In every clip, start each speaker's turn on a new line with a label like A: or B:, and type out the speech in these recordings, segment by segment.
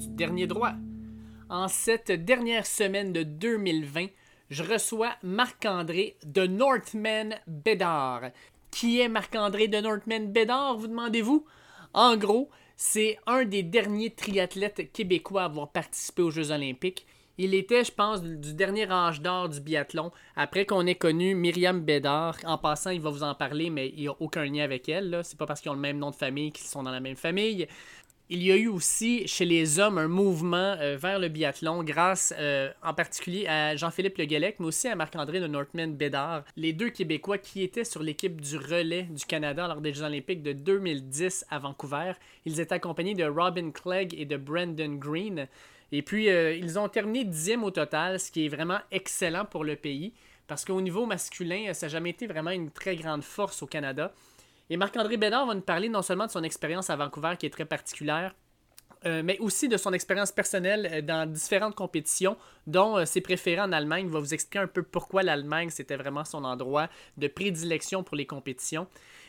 A: du Dernier Droit. En cette dernière semaine de 2020, je reçois Marc-André de Northman Bédard. Qui est Marc-André de Northman Bédard, vous demandez-vous? En gros, c'est un des derniers triathlètes québécois à avoir participé aux Jeux olympiques. Il était, je pense, du dernier âge d'or du biathlon. Après qu'on ait connu Myriam Bédard, en passant, il va vous en parler, mais il n'y a aucun lien avec elle. C'est pas parce qu'ils ont le même nom de famille qu'ils sont dans la même famille. Il y a eu aussi chez les hommes un mouvement euh, vers le biathlon grâce euh, en particulier à Jean-Philippe Le Guelec, mais aussi à Marc-André de Northman Bédard, les deux Québécois qui étaient sur l'équipe du relais du Canada lors des Jeux olympiques de 2010 à Vancouver. Ils étaient accompagnés de Robin Clegg et de Brandon Green. Et puis, euh, ils ont terminé dixième au total, ce qui est vraiment excellent pour le pays, parce qu'au niveau masculin, ça n'a jamais été vraiment une très grande force au Canada. Et Marc-André Bédard va nous parler non seulement de son expérience à Vancouver, qui est très particulière, euh, mais aussi de son expérience personnelle euh, dans différentes compétitions, dont ses préférés en Allemagne. Il va vous expliquer un peu pourquoi l'Allemagne, c'était vraiment son endroit de prédilection pour les compétitions.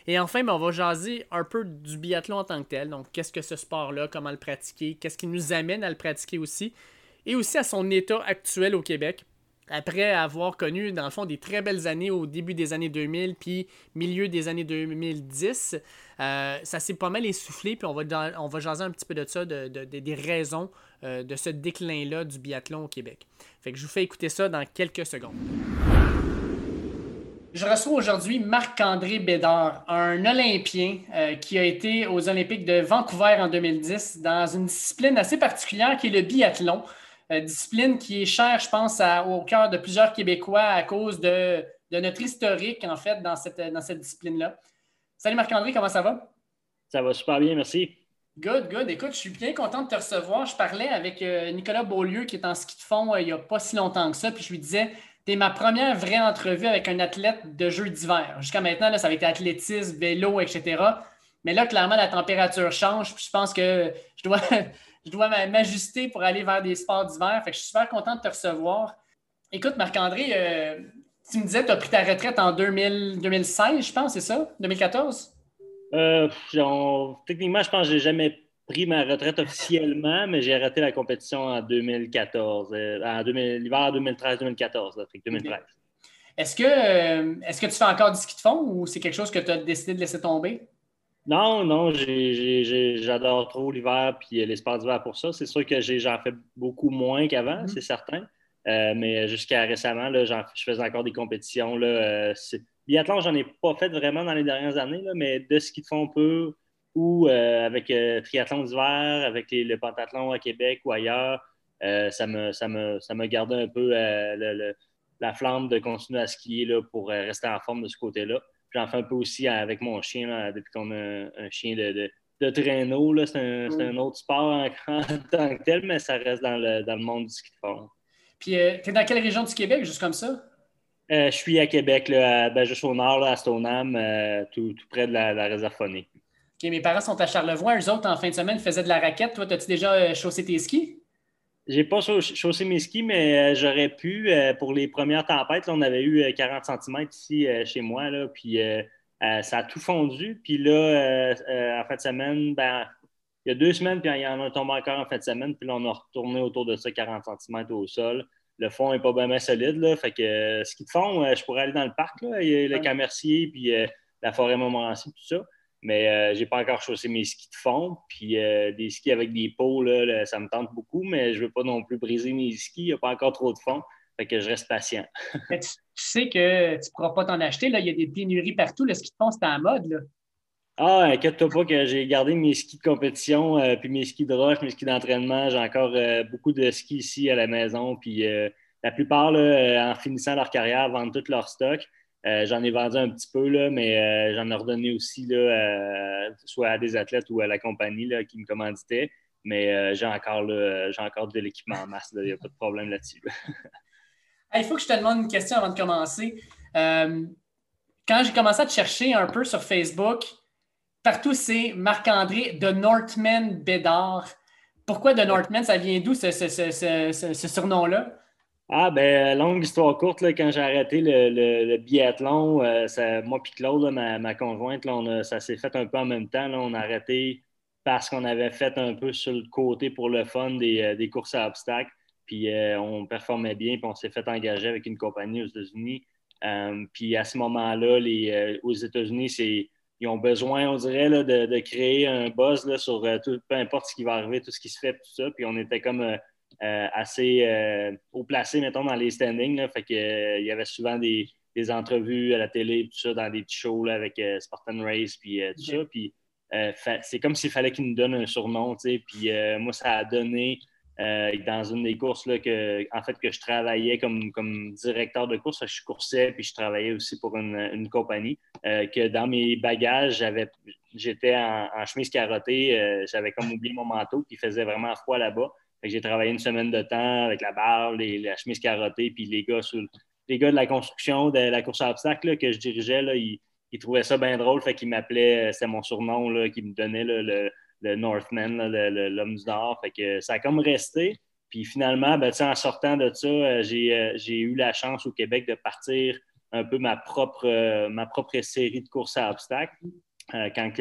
A: Et enfin, ben, on va jaser un peu du biathlon en tant que tel. Donc, qu'est-ce que ce sport-là, comment le pratiquer, qu'est-ce qui nous amène à le pratiquer aussi, et aussi à son état actuel au Québec. Après avoir connu, dans le fond, des très belles années au début des années 2000, puis milieu des années 2010, euh, ça s'est pas mal essoufflé, puis on va, on va jaser un petit peu de ça, de, des raisons euh, de ce déclin-là du biathlon au Québec. Fait que je vous fais écouter ça dans quelques secondes. Je reçois aujourd'hui Marc-André Bédard, un Olympien euh, qui a été aux Olympiques de Vancouver en 2010 dans une discipline assez particulière qui est le biathlon. Euh, discipline qui est chère, je pense, au cœur de plusieurs Québécois à cause de, notre historique, en fait, dans cette, dans cette discipline-là. Salut Marc-André, comment ça va?
B: Ça va super bien, merci.
A: Good, good. Écoute, je suis bien content de te recevoir. Je parlais avec euh, Nicolas Beaulieu, qui est en ski de fond il n'y a pas si longtemps que ça, puis je lui disais tu ma première vraie entrevue avec un athlète de jeux d'hiver. Jusqu'à maintenant, là, ça avait été athlétisme, vélo, etc. Mais là, clairement, la température change. Puis je pense que je dois, je dois m'ajuster pour aller vers des sports d'hiver. Fait que je suis super content de te recevoir. Écoute, Marc-André, euh, tu me disais que tu as pris ta retraite en 2016, je pense, c'est ça? 2014?
B: Euh, techniquement, je pense que je n'ai jamais pris ma retraite officiellement, mais j'ai arrêté la compétition en 2014, euh, en l'hiver 2013-2014, 2013.
A: Est-ce que, est-ce que tu fais encore du ski de fond ou c'est quelque chose que tu as décidé de laisser tomber?
B: Non, non, j'adore trop l'hiver puis les sports d'hiver pour ça. C'est sûr que j'en fais beaucoup moins qu'avant, mm-hmm. c'est certain. Euh, mais jusqu'à récemment, là, je faisais encore des compétitions. Là, biathlon, j'en ai pas fait vraiment dans les dernières années, là, mais de ski de fond peu, ou euh, avec euh, triathlon d'hiver, avec le pentathlon à Québec ou ailleurs, euh, ça, me, ça, me, ça me gardait un peu la flamme de continuer à skier là, pour rester en forme de ce côté-là. J'en fais un peu aussi avec mon chien, depuis qu'on a un, chien de, de, traîneau. C'est un, un, autre sport en, tant que tel, mais ça reste dans le, dans le monde du ski de fond.
A: Puis, tu es dans quelle région du Québec, juste comme ça?
B: je suis à Québec, là, ben, juste au nord, à Stoneham, tout, tout, près de la, la réserve
A: mes parents sont à Charlevoix. Eux autres, en fin de semaine, faisaient de la raquette. Toi, as-tu déjà euh, chaussé tes skis?
B: J'ai pas chaussé mes skis, mais euh, j'aurais pu. Euh, pour les premières tempêtes, on avait eu 40 cm ici chez moi, là, puis ça a tout fondu. Puis là, en fin de semaine, ben, il y a deux semaines, puis il y en a tombé encore en fin de semaine, puis là, on a retourné autour de ça 40 cm au sol. Le fond n'est pas bien solide, là, fait que ski de fond, je pourrais aller dans le parc, là, il y a le Camercier, puis la forêt Montmorency, tout ça. Mais je euh, j'ai pas encore chaussé mes skis de fond. Puis euh, des skis avec des pots, là, ça me tente beaucoup, mais je veux pas non plus briser mes skis. Il n'y a pas encore trop de fond. Fait que je reste patient.
A: tu, sais que tu ne pourras pas t'en acheter. Là. Il y a des pénuries partout. Le ski de fond, c'est en mode. Là.
B: Ah, inquiète-toi pas que j'ai gardé mes skis de compétition, euh, puis mes skis de roche, mes skis d'entraînement. J'ai encore beaucoup de skis ici à la maison. Puis la plupart, en finissant leur carrière, vendent tout leur stock. Euh, j'en ai vendu un petit peu, là, mais euh, j'en ai redonné aussi, là, euh, soit à des athlètes ou à la compagnie là, qui me commanditaient. Mais j'ai encore, encore de l'équipement en masse. Il n'y a pas de problème là-dessus.
A: Il faut que je te demande une question avant de commencer. quand j'ai commencé à te chercher un peu sur Facebook, partout c'est Marc-André de Northman Bédard. Pourquoi de Northman? Ça vient d'où ce, ce surnom-là?
B: Ah, ben, longue histoire courte, là, quand j'ai arrêté le, biathlon, euh, ça, moi et Claude, ma, ma, conjointe, là, ça s'est fait un peu en même temps. Là, on a arrêté parce qu'on avait fait un peu sur le côté pour le fun des, des courses à obstacles. Puis on performait bien, puis on s'est fait engager avec une compagnie aux États-Unis. puis à ce moment-là, aux États-Unis, ils ont besoin, on dirait, de, créer un buzz sur peu importe ce qui va arriver, tout ce qui se fait, tout ça. Puis on était comme euh, assez euh, haut placé, mettons, dans les standings. Fait que, euh, il y avait souvent des, entrevues à la télé, tout ça, dans des petits shows avec Spartan Race, puis tout ça. Puis c'est comme s'il fallait qu'il nous donne un surnom, tu sais. Puis moi, ça a donné dans une des courses là, que, en fait, que je travaillais comme, comme directeur de course. Je coursais puis je travaillais aussi pour une, compagnie. que dans mes bagages, j'étais en, en, chemise carottée. j'avais comme oublié mon manteau qui faisait vraiment froid là-bas. J'ai travaillé une semaine de temps avec la barre, les, la chemise carottée, puis les gars, de la construction, de la course à obstacles que je dirigeais, ils, trouvaient ça bien drôle, fait qu'ils m'appelaient, euh, c'était mon surnom, là, qui me donnait le, Northman, l'homme du Nord. Fait que ça a comme resté. Puis finalement, ben, en sortant de ça, euh, euh, j'ai eu la chance au Québec de partir un peu ma propre, ma propre série de courses à obstacles. quand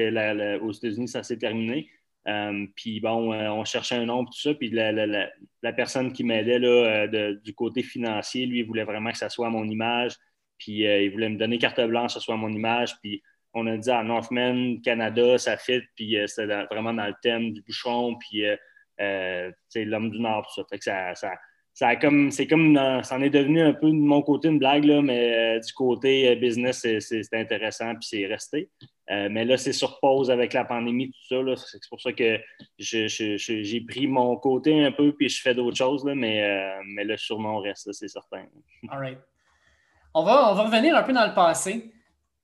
B: aux États-Unis, ça s'est terminé. Euh, puis bon, euh, on cherchait un nom, tout ça. Puis la, personne qui m'aidait euh, du côté financier, lui, il voulait vraiment que ça soit mon image. Puis il voulait me donner carte blanche, que ça soit mon image. Puis on a dit à Northman, Canada, ça fit. Puis c'était vraiment dans le thème du bouchon. Puis l'homme du Nord, tout ça. Fait que ça, comme, c'est comme, ça en est devenu un peu de mon côté une blague, là, mais du côté business, c'est intéressant. Puis c'est resté. Euh, mais là, c'est sur pause avec la pandémie, tout ça. C'est pour ça que j'ai pris mon côté un peu puis je fais d'autres choses, là, mais, euh, mais le surnom reste, c'est certain.
A: All right. On va, on va revenir un peu dans le passé.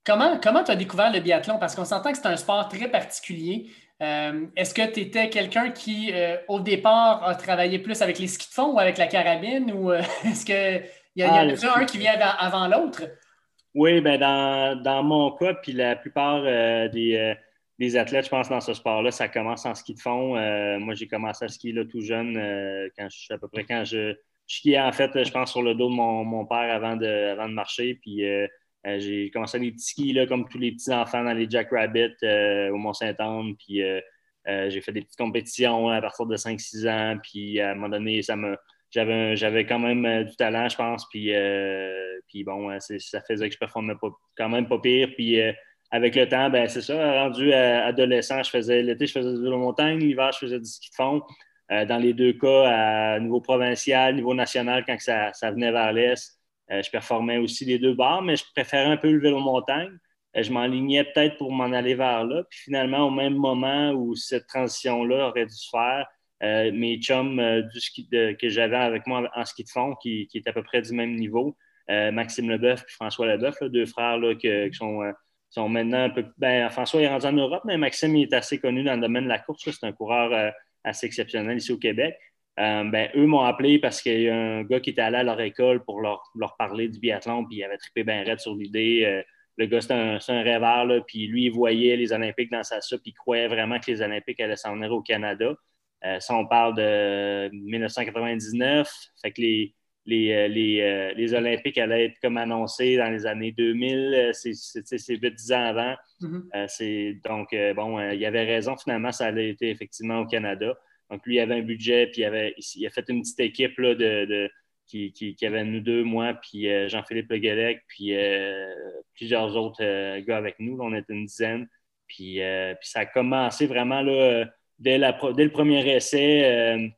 A: Comment tu as découvert le biathlon? Parce qu'on s'entend que c'est un sport très particulier. Euh, est-ce que tu étais quelqu'un qui, au départ, a travaillé plus avec les skis de fond ou avec la carabine? Ou est-ce qu'il y, a, y en a ah, un qui vient avant l'autre?
B: Oui, ben dans, dans, mon cas, puis la plupart euh, euh, des, athlètes, je pense, dans ce sport-là, ça commence en ski de fond. Euh, moi, j'ai commencé à skier là, tout jeune, quand je, à peu près quand je, skiais, en fait, je pense, sur le dos de mon, père avant de, avant de marcher. Puis j'ai commencé à les petits skis, là, comme tous les petits enfants dans les Jack Rabbit au Mont-Saint-Anne. Puis j'ai fait des petites compétitions à partir de 5-6 ans. Puis à un moment donné, ça me j'avais quand même euh, du talent, je pense. Puis, euh, puis bon, ça faisait que je performais pas, quand même pas pire. Puis euh, avec le temps, ben c'est ça, rendu adolescent, je faisais l'été, je faisais du vélo montagne, l'hiver, je faisais du ski de fond. dans les deux cas, à niveau provincial, niveau national, quand ça, venait vers l'Est, je performais aussi les deux bars, mais je préférais un peu le vélo montagne. je m'enlignais peut-être pour m'en aller vers là. Puis finalement, au même moment où cette transition-là aurait dû se faire, euh, mes chums euh, ski que j'avais avec moi en ski de fond, qui, est à peu près du même niveau, euh, Maxime Leboeuf et François Leboeuf, deux frères là, qui sont, sont, maintenant un peu. Ben, François est rendu en Europe, mais Maxime est assez connu dans le domaine de la course. C'est un coureur assez exceptionnel ici au Québec. Ben, eux m'ont appelé parce qu'il y a un gars qui était allé à leur école pour leur, leur parler du biathlon, puis il avait trippé bien raide sur l'idée. le gars, c'est un, un, rêveur, là, puis lui, il voyait les Olympiques dans sa soupe, il croyait vraiment que les Olympiques allaient s'en venir au Canada. Euh, ça, on parle de 1999. Fait que les, les, euh, euh, les, Olympiques allaient être comme annoncés dans les années 2000. C'est 8-10 ans avant. Mm-hmm. donc, bon, il y avait raison. Finalement, ça allait été effectivement au Canada. Donc, lui, il avait un budget, puis il, avait, il a fait une petite équipe là, de, qui, qui, avait nous deux, moi, puis Jean-Philippe Le Guélec, puis plusieurs autres gars avec nous. on était une dizaine. Puis, puis ça a commencé vraiment là, dès, le premier essai, euh,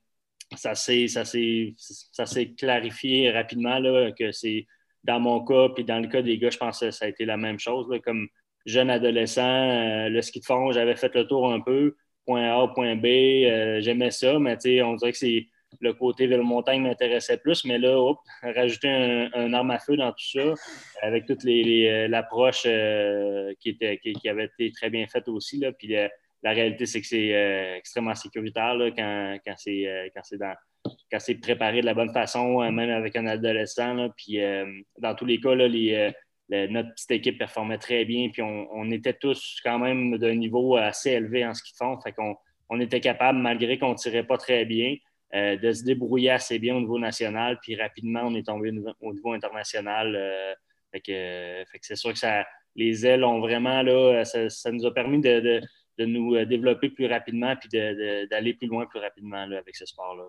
B: ça s'est clarifié rapidement là, que c'est dans mon cas, puis dans le cas des gars, je pense que ça a été la même chose. comme jeune adolescent, euh, le ski de fond, j'avais fait le tour un peu, point A, point B, euh, j'aimais ça, mais on dirait que c'est le côté vélo montagne m'intéressait plus, mais là, rajouter un, arme à feu dans tout ça, avec toute l'approche qui, était, qui, avait été très bien faite aussi, là, puis la réalité, c'est que c'est euh, extrêmement sécuritaire quand, quand c'est euh, quand c'est préparé de la bonne façon, euh, même avec un adolescent. puis dans tous les cas, notre petite équipe performait très bien. Puis on, était tous quand même d'un niveau assez élevé en ce qu'ils font. Fait qu'on on était capable, malgré qu'on ne tirait pas très bien, de se débrouiller assez bien au niveau national. Puis rapidement, on est tombé au niveau international. fait que, c'est sûr que ça, les ailes ont vraiment, là, ça, nous a permis de de nous développer plus rapidement puis d'aller plus loin plus rapidement avec ce sport-là.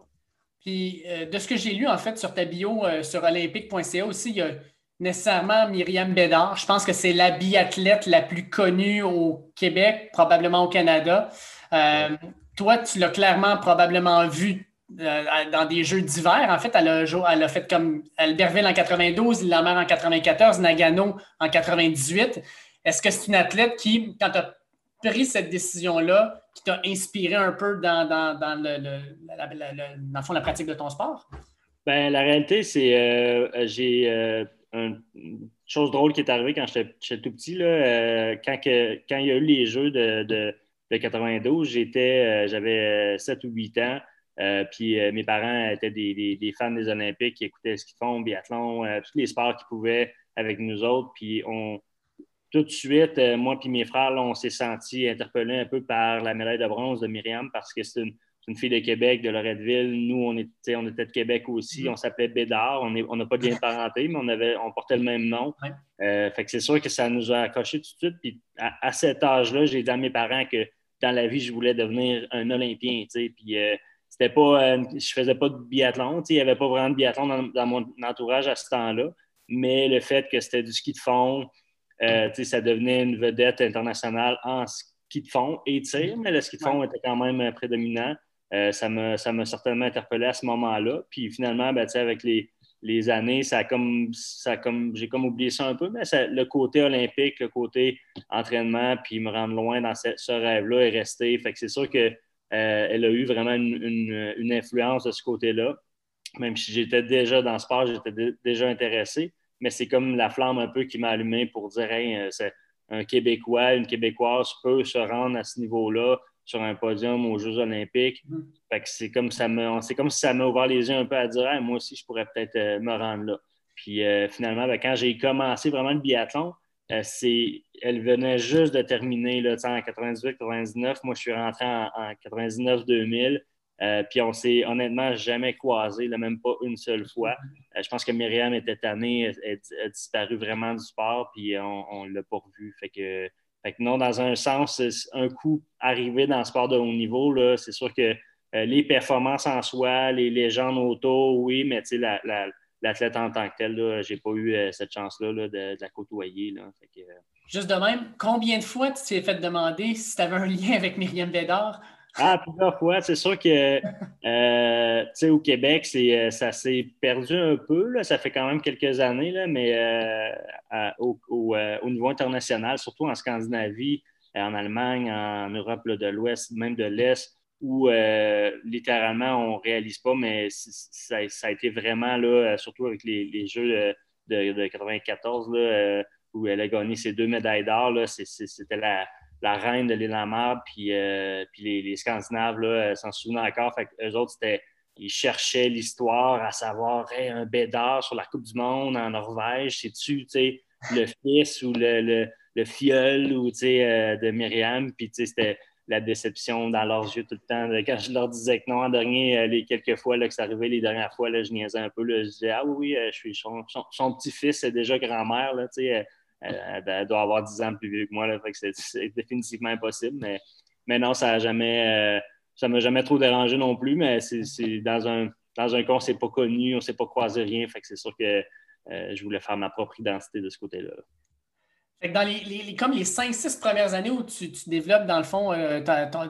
A: Puis, de ce que j'ai lu, en fait, sur ta bio sur olympique.ca aussi, il y a nécessairement Myriam Bédard. Je pense que c'est la biathlète la plus connue au Québec, probablement au Canada. Toi, tu l'as clairement probablement vu euh, dans des jeux d'hiver. En fait, elle a, fait comme Albertville en 92, Lillehammer en 94, Nagano en 98. Est-ce que c'est une athlète qui, quand tu as pris cette décision-là, qui t'a inspiré un peu dans, dans, le, la, pratique de ton sport?
B: Ben, la réalité, c'est euh, j'ai euh, une chose drôle qui est arrivée quand j'étais tout petit. Là, quand, quand il y a eu les jeux de, de, de 92, j'avais 7 ou 8 ans. Euh, puis euh, mes parents étaient des, fans des Olympiques, qui écoutaient ce qu'ils font, biathlon, euh, tous les sports qu'ils pouvaient avec nous autres. Puis on, tout de suite, moi et mes frères, on s'est sentis interpellés un peu par la médaille de bronze de Myriam parce que c'est une, fille de Québec, de Loretteville. Nous, on était, on était de Québec aussi. Mm-hmm. On s'appelait Bédard. On n'a pas de lien de parenté, mais on, avait, on portait le même nom. fait que c'est sûr que ça nous a accroché tout de suite. Puis à, cet âge-là, j'ai dit à mes parents que dans la vie, je voulais devenir un Olympien. Puis c'était pas, euh, je faisais pas de biathlon. Il n'y avait pas vraiment de biathlon dans, mon entourage à ce temps-là. Mais le fait que c'était du ski de fond, euh, ça devenait une vedette internationale en ski de fond et tir, mais le ski de fond était quand même euh, ça m'a certainement interpellé à ce moment-là. Puis finalement, ben, avec les, les, années, ça comme, ça comme, j'ai comme oublié ça un peu, mais le côté olympique, le côté entraînement, puis me rendre loin dans ce, rêve-là est resté. Fait que c'est sûr que euh, a eu vraiment une, influence de ce côté-là. Même si j'étais déjà dans ce sport, j'étais déjà intéressé. Mais c'est comme la flamme un peu qui m'a allumé pour dire euh, un Québécois, une Québécoise peut se rendre à ce niveau-là sur un podium aux Jeux Olympiques. Mm. c'est comme ça c'est comme si ça m'a ouvert les yeux un peu à dire moi aussi, je pourrais peut-être euh, me rendre là. Puis finalement, ben, quand j'ai commencé vraiment le biathlon, euh, elle venait juste de terminer là, en 98-99. Moi, je suis rentré en, 99-2000. Euh, puis on s'est honnêtement jamais croisé, même pas une seule fois. Euh, je pense que Myriam était tannée, elle, a disparu vraiment du sport, puis on ne l'a pas revu. Fait que, non, dans un sens, un coup arrivé dans le sport de haut niveau, c'est sûr que les performances en soi, les légendes auto, oui, mais la, la, l'athlète en tant que tel, je n'ai pas eu euh, cette chance-là de, la côtoyer. Là. Euh,
A: Juste de même, combien de fois tu t'es fait demander si tu avais un lien avec Myriam Bédard?
B: Ah, plusieurs fois. C'est sûr que euh, au Québec, ça s'est perdu un peu. Ça fait quand même quelques années, là, mais au, niveau international, surtout en Scandinavie, en Allemagne, en Europe de l'Ouest, même de l'Est, où euh, littéralement on ne réalise pas, mais ça, a été vraiment, là, surtout avec les, Jeux de, de, 94, là, euh, où elle a gagné ses deux médailles d'or. C'était la, la, reine de l'île en puis, euh, puis les, les, Scandinaves s'en souviennent encore. Fait eux autres, ils cherchaient l'histoire à savoir un bédard sur la Coupe du Monde en Norvège, c'est-tu le fils ou le, le, le filleul ou, de Myriam? Puis c'était la déception dans leurs yeux tout le temps. Quand je leur disais que non, en dernier, euh, les quelques fois là, que ça arrivait, les dernières fois, là, je niaisais un peu. je disais Ah oui, euh, je suis son, petit-fils, c'est déjà grand-mère. Elle, doit avoir 10 ans plus vieux que moi. C'est, définitivement impossible. Mais, non, ça n'a jamais. Euh, m'a jamais trop dérangé non plus, mais c'est, dans un dans un on s'est pas connu, on ne s'est pas croisé rien. Fait que c'est sûr que je voulais faire ma propre identité de ce côté-là
A: dans les, comme les 5-6 premières années où tu, développes, dans le fond, euh,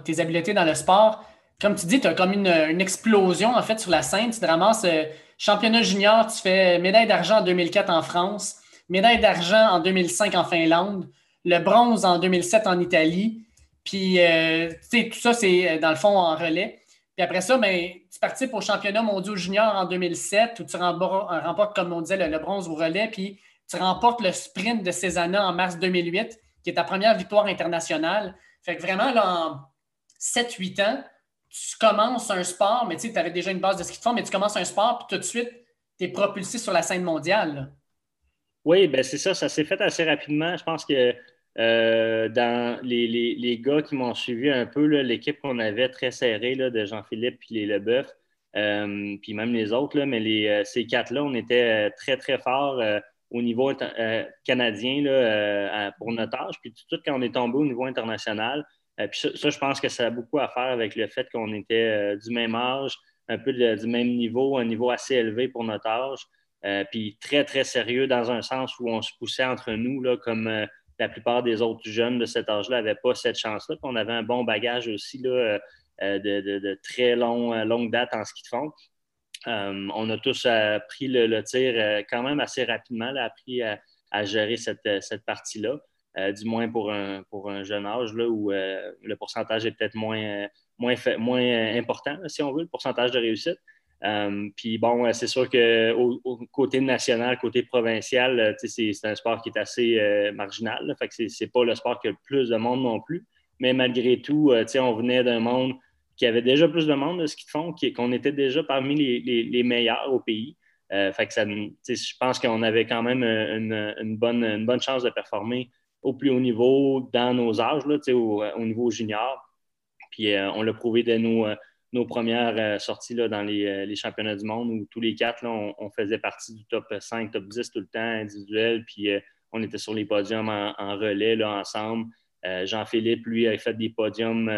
A: tes habiletés dans le sport, comme tu dis, tu as comme une, explosion, en fait, sur la scène. Tu te ramasses euh, championnat junior, tu fais médaille d'argent en 2004 en France, médaille d'argent en 2005 en Finlande, le bronze en 2007 en Italie. Puis, euh, tout ça, c'est dans le fond en relais. Puis après ça, ben, tu participes au championnat mondial junior en 2007 où tu remportes, comme on disait, le, le bronze au relais. Puis, tu remportes le sprint de Cézanne en mars 2008, qui est ta première victoire internationale. Fait que vraiment, là, en 7-8 ans, tu commences un sport, mais tu sais, tu avais déjà une base de ski de fond, mais tu commences un sport, puis tout de suite, tu es propulsé sur la scène mondiale.
B: Oui, ben c'est ça, ça s'est fait assez rapidement. Je pense que euh, dans les, gars qui m'ont suivi un peu, l'équipe qu'on avait très serrée là, de Jean-Philippe et les Leboeuf, euh, puis même les autres, mais les, euh, ces quatre-là, on était très, très forts au niveau canadien là, pour notre âge. Puis tout de suite, quand on est tombé au niveau international, puis ça, je pense que ça a beaucoup à faire avec le fait qu'on était du même âge, un peu du même niveau, un niveau assez élevé pour notre âge. Puis très, très sérieux dans un sens où on se poussait entre nous, là, comme la plupart des autres jeunes de cet âge-là n'avaient pas cette chance-là. On avait un bon bagage aussi là, de, très long, longue date en ski de fond. on a tous pris le, tir quand même assez rapidement, là, appris à, gérer cette, euh, cette partie-là, euh, du moins pour un, pour un jeune âge là, où euh, le pourcentage est peut-être moins, moins, moins important, si on veut, le pourcentage de réussite. Puis bon, c'est sûr au côté national, côté provincial, c'est un sport qui est assez marginal. Là, fait que c'est pas le sport qui a le plus de monde non plus. Mais malgré tout, on venait d'un monde qui avait déjà plus de monde de ce qu'ils font, qu'on était déjà parmi les, meilleurs au pays. Euh, fait que je pense qu'on avait quand même une, bonne, bonne chance de performer au plus haut niveau dans nos âges, au, au, niveau junior. Puis euh, on l'a prouvé dès nos, euh, nos premières sorties là, dans les, championnats du monde où tous les quatre, là, on, faisait partie du top 5, top 10 tout le temps individuel. Puis on était sur les podiums en, relais là, ensemble. Jean-Philippe, lui, a fait des podiums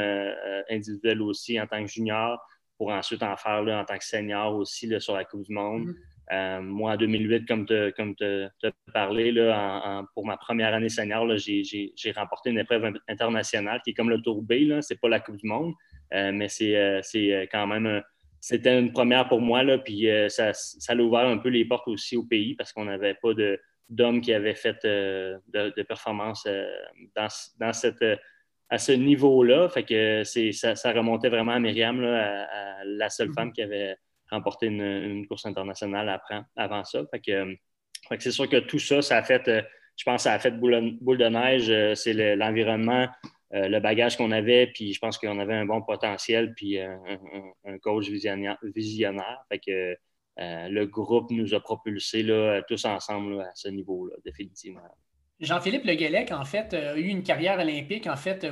B: individuels aussi en tant que junior pour ensuite en faire en tant que senior aussi sur la Coupe du Monde. Mm-hmm. Euh, moi, en 2008, comme tu as parlé, là, pour ma première année senior, j'ai remporté une épreuve internationale qui est comme le Tour B. Ce n'est pas la Coupe du Monde, euh, mais c'est euh, quand même c'était une première pour moi. Là, puis ça, ça, a ouvert un peu les portes aussi au pays parce qu'on n'avait pas d'hommes qui avaient fait de, de performances dans, cette, à ce niveau-là. Fait que ça, ça, remontait vraiment à Myriam, à, la seule mm-hmm. femme qui avait remporter une, course internationale avant ça. Euh, que, c'est sûr que tout ça, ça a fait, euh, je pense, ça a fait boule, de neige. Euh, c'est l'environnement, le bagage qu'on avait, puis je pense qu'on avait un bon potentiel, puis un, coach visionnaire. Que le groupe nous a propulsés là, tous ensemble à ce niveau-là, définitivement.
A: Jean-Philippe Le en fait, a eu une carrière olympique. En fait,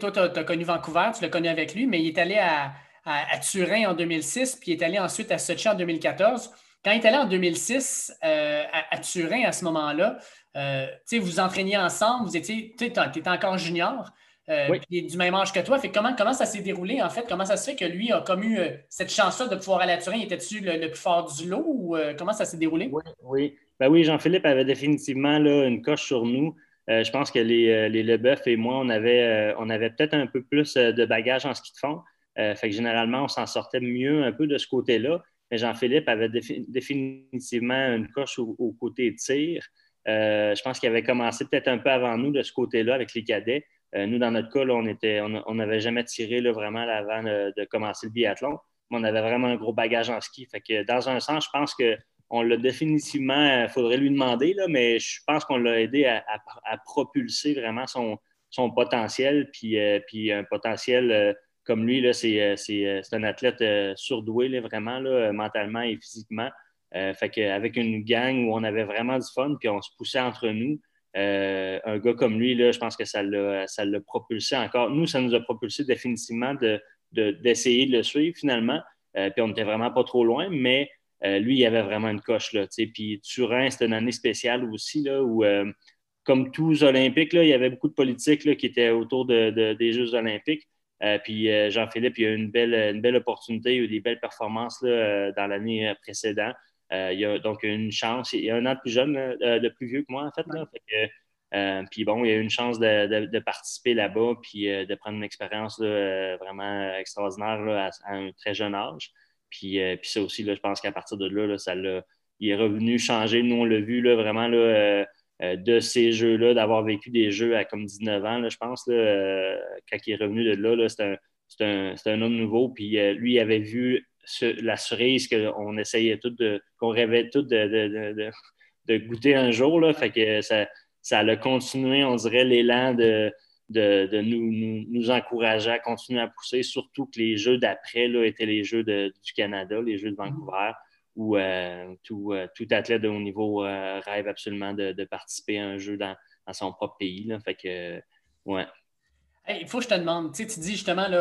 A: toi, tu as, connu Vancouver, tu l'as connu avec lui, mais il est allé à, à, Turin en 2006, puis il est allé ensuite à Sochi en 2014. Quand il est allé en 2006 euh, à, Turin à ce moment-là, euh, vous vous entraîniez ensemble, vous étiez, tu étais encore junior. Euh, il est du même âge que toi. Fait comment, comment ça s'est déroulé, en fait? Comment ça se fait que lui a comme eu cette chance-là de pouvoir aller à Turin? Était-tu le, plus fort du lot ou comment ça s'est déroulé?
B: Oui, oui. Ben oui, Jean-Philippe avait définitivement là, une coche sur nous. je pense que les, les Leboeuf et moi, on avait, on avait peut-être un peu plus de bagages en ski de fond. Euh, fait que généralement, on s'en sortait mieux un peu de ce côté-là. Mais Jean-Philippe avait définitivement une coche au, côté tir. Euh, je pense qu'il avait commencé peut-être un peu avant nous de ce côté-là avec les cadets. Euh, nous, dans notre cas, on n'avait jamais tiré vraiment avant de, commencer le biathlon. Mais on avait vraiment un gros bagage en ski. Fait que dans un sens, je pense qu'on l'a définitivement, il faudrait lui demander, là, mais je pense qu'on l'a aidé à, propulser vraiment son, potentiel, puis, puis un potentiel comme lui, euh, euh, c'est un athlète euh, surdoué, vraiment, mentalement et physiquement. fait qu'avec une gang où on avait vraiment du fun, puis on se poussait entre nous, un gars comme lui, je pense que ça l'a propulsé encore. Nous, ça nous a propulsé définitivement d'essayer de, de, le suivre finalement. puis on n'était vraiment pas trop loin, mais lui, il avait vraiment une coche. Là, puis Turin, c'était une année spéciale aussi, là, où, comme tous Olympiques, il y avait beaucoup de politiques qui étaient autour des Jeux olympiques. Euh, puis euh, Jean-Philippe, il a eu une belle, une belle opportunité, il a eu des belles performances euh, dans l'année précédente. il a donc une chance. Il est un an de plus jeune, de plus vieux que moi, en fait. puis bon, il a eu une chance de, participer là-bas, puis de prendre une expérience vraiment extraordinaire à, un très jeune âge. Puis, puis ça aussi, je pense qu'à partir de là, ça il est revenu changer. Nous, on l'a vu vraiment là, euh, de ces jeux-là, d'avoir vécu des jeux à comme 19 ans, je pense, là, euh, quand il est revenu de là, c'est un, homme nouveau. Puis euh, lui, il avait vu la cerise qu'on essayait tout de, qu'on rêvait tout de, goûter un jour. Là, fait que ça, ça a continué, on dirait, l'élan de, de, nous, nous, encourager à continuer à pousser, surtout que les jeux d'après étaient les jeux du Canada, les jeux de Vancouver où euh, tout, euh, tout, athlète de haut niveau euh, rêve absolument de, participer à un jeu dans, son propre pays. Là. Fait que, ouais.
A: il faut que je te demande, tu dis justement, tu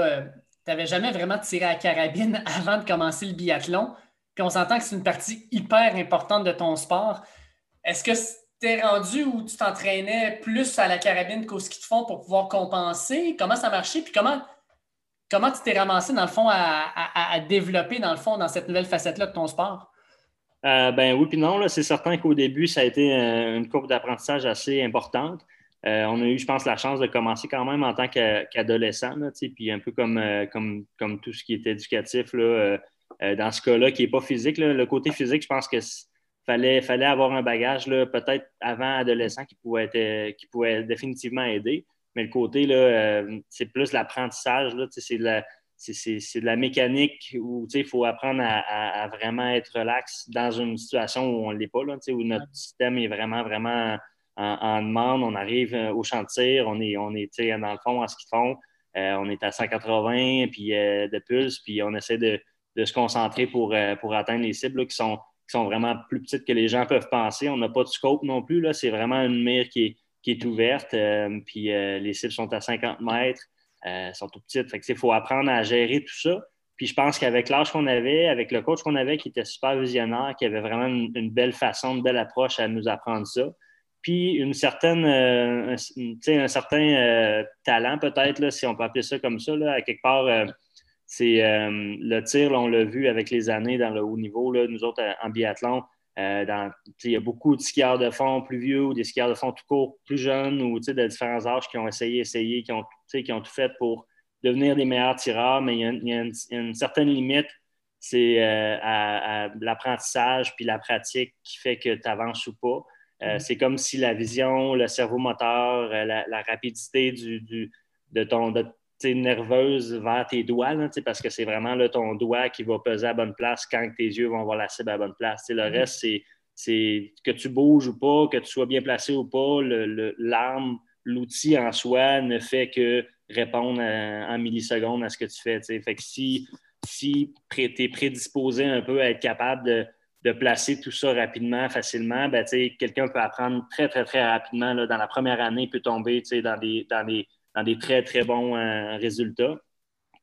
A: n'avais jamais vraiment tiré à carabine avant de commencer le biathlon, puis on s'entend que c'est une partie hyper importante de ton sport. Est-ce que t'es rendu où tu t'entraînais plus à la carabine qu'au ski de fond pour pouvoir compenser? Comment ça marchait? Puis comment, comment tu t'es ramassé, dans le fond, à, développer, dans le fond, dans cette nouvelle facette-là de ton sport?
B: Euh, ben oui, puis non, c'est certain qu'au début, ça a été euh, une courbe d'apprentissage assez importante. Euh, on a eu, je pense, la chance de commencer quand même en tant qu'adolescent, puis un peu comme, comme, tout ce qui est éducatif, là, dans ce cas-là, qui n'est pas physique. le côté physique, je pense que fallait, fallait avoir un bagage peut-être avant adolescent qui pouvait, qui pouvait définitivement aider. Mais le côté, c'est plus l'apprentissage, c'est de la c'est de la mécanique où il faut apprendre à, vraiment être relax dans une situation où on ne l'est pas, là, où notre système est vraiment, vraiment en, demande. On arrive euh, au champ de tir, on est, on est dans le fond en ski de fond, euh, on est à 180 puis, euh, de pulse, puis on essaie de, se concentrer pour, pour atteindre les cibles qui, sont, qui sont vraiment plus petites que les gens peuvent penser. On n'a pas de scope non plus, c'est vraiment une mire qui est, qui est ouverte, puis les cibles sont à 50 mètres. Euh, sont tout petites. Fait il faut apprendre à gérer tout ça. Puis je pense qu'avec l'âge qu'on avait, avec le coach qu'on avait, qui était super visionnaire, qui avait vraiment une, belle façon, une belle approche à nous apprendre ça. Puis une certaine, euh, un, certain euh, talent, peut-être, si on peut appeler ça comme ça, là, à quelque part, c'est le tir, on l'a vu avec les années dans le haut niveau, là, nous autres en biathlon. Il y a beaucoup de skieurs de fond plus vieux ou des skieurs de fond tout court plus jeunes ou de différents âges qui ont essayé, essayé, qui ont qui ont tout fait pour devenir des meilleurs tireurs, mais il y a, une, certaine limite. C'est euh, à, l'apprentissage puis la pratique qui fait que tu avances ou pas. Euh, mm-hmm. C'est comme si la vision, le cerveau moteur, euh, la, rapidité du, de ton nerveuse vers tes doigts, parce que c'est vraiment ton doigt qui va peser à bonne place quand tes yeux vont voir la cible à bonne place. le mm-hmm. reste, c'est que tu bouges ou pas, que tu sois bien placé ou pas, l'arme l'outil en soi ne fait que répondre en millisecondes à ce que tu fais. Fait que si, si tu es prédisposé un peu à être capable de, placer tout ça rapidement, facilement, ben, quelqu'un peut apprendre très, très, très rapidement. Là, dans la première année, il peut tomber dans des, dans, des, dans des très, très bons euh, résultats,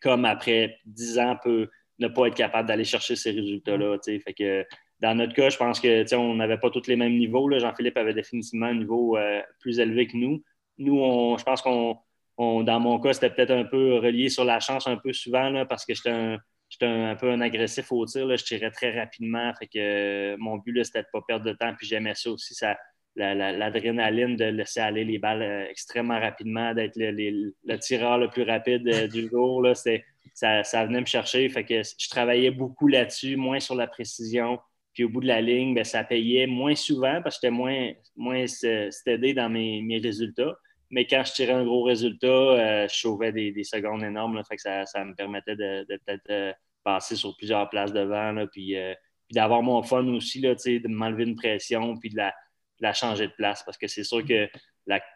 B: comme après 10 ans, peut ne pas être capable d'aller chercher ces résultats-là. Fait que dans notre cas, je pense que on n'avait pas tous les mêmes niveaux. Jean-Philippe avait définitivement un niveau euh, plus élevé que nous nous, je pense qu'on, dans mon cas, c'était peut-être un peu relié sur la chance un peu souvent parce que j'étais un, peu un agressif au tir. Je tirais très rapidement. Fait que euh, mon but, c'était de ne pas perdre de temps. Puis j'aimais ça aussi, ça, l'adrénaline de laisser aller les balles euh, extrêmement rapidement, d'être le, tireur le plus rapide euh, du jour. Là, ça, ça, venait me chercher. Fait que je travaillais beaucoup là-dessus, moins sur la précision. Puis au bout de la ligne, ben, ça payait moins souvent parce que j'étais moins, moins stédé dans mes, mes résultats. Mais quand je tirais un gros résultat, euh, je sauvais des, secondes énormes. fait que ça, me permettait de, peut-être euh, passer sur plusieurs places devant. Là, puis, euh, puis d'avoir mon fun aussi, là, de m'enlever une pression puis de la, changer de place. Parce que c'est sûr que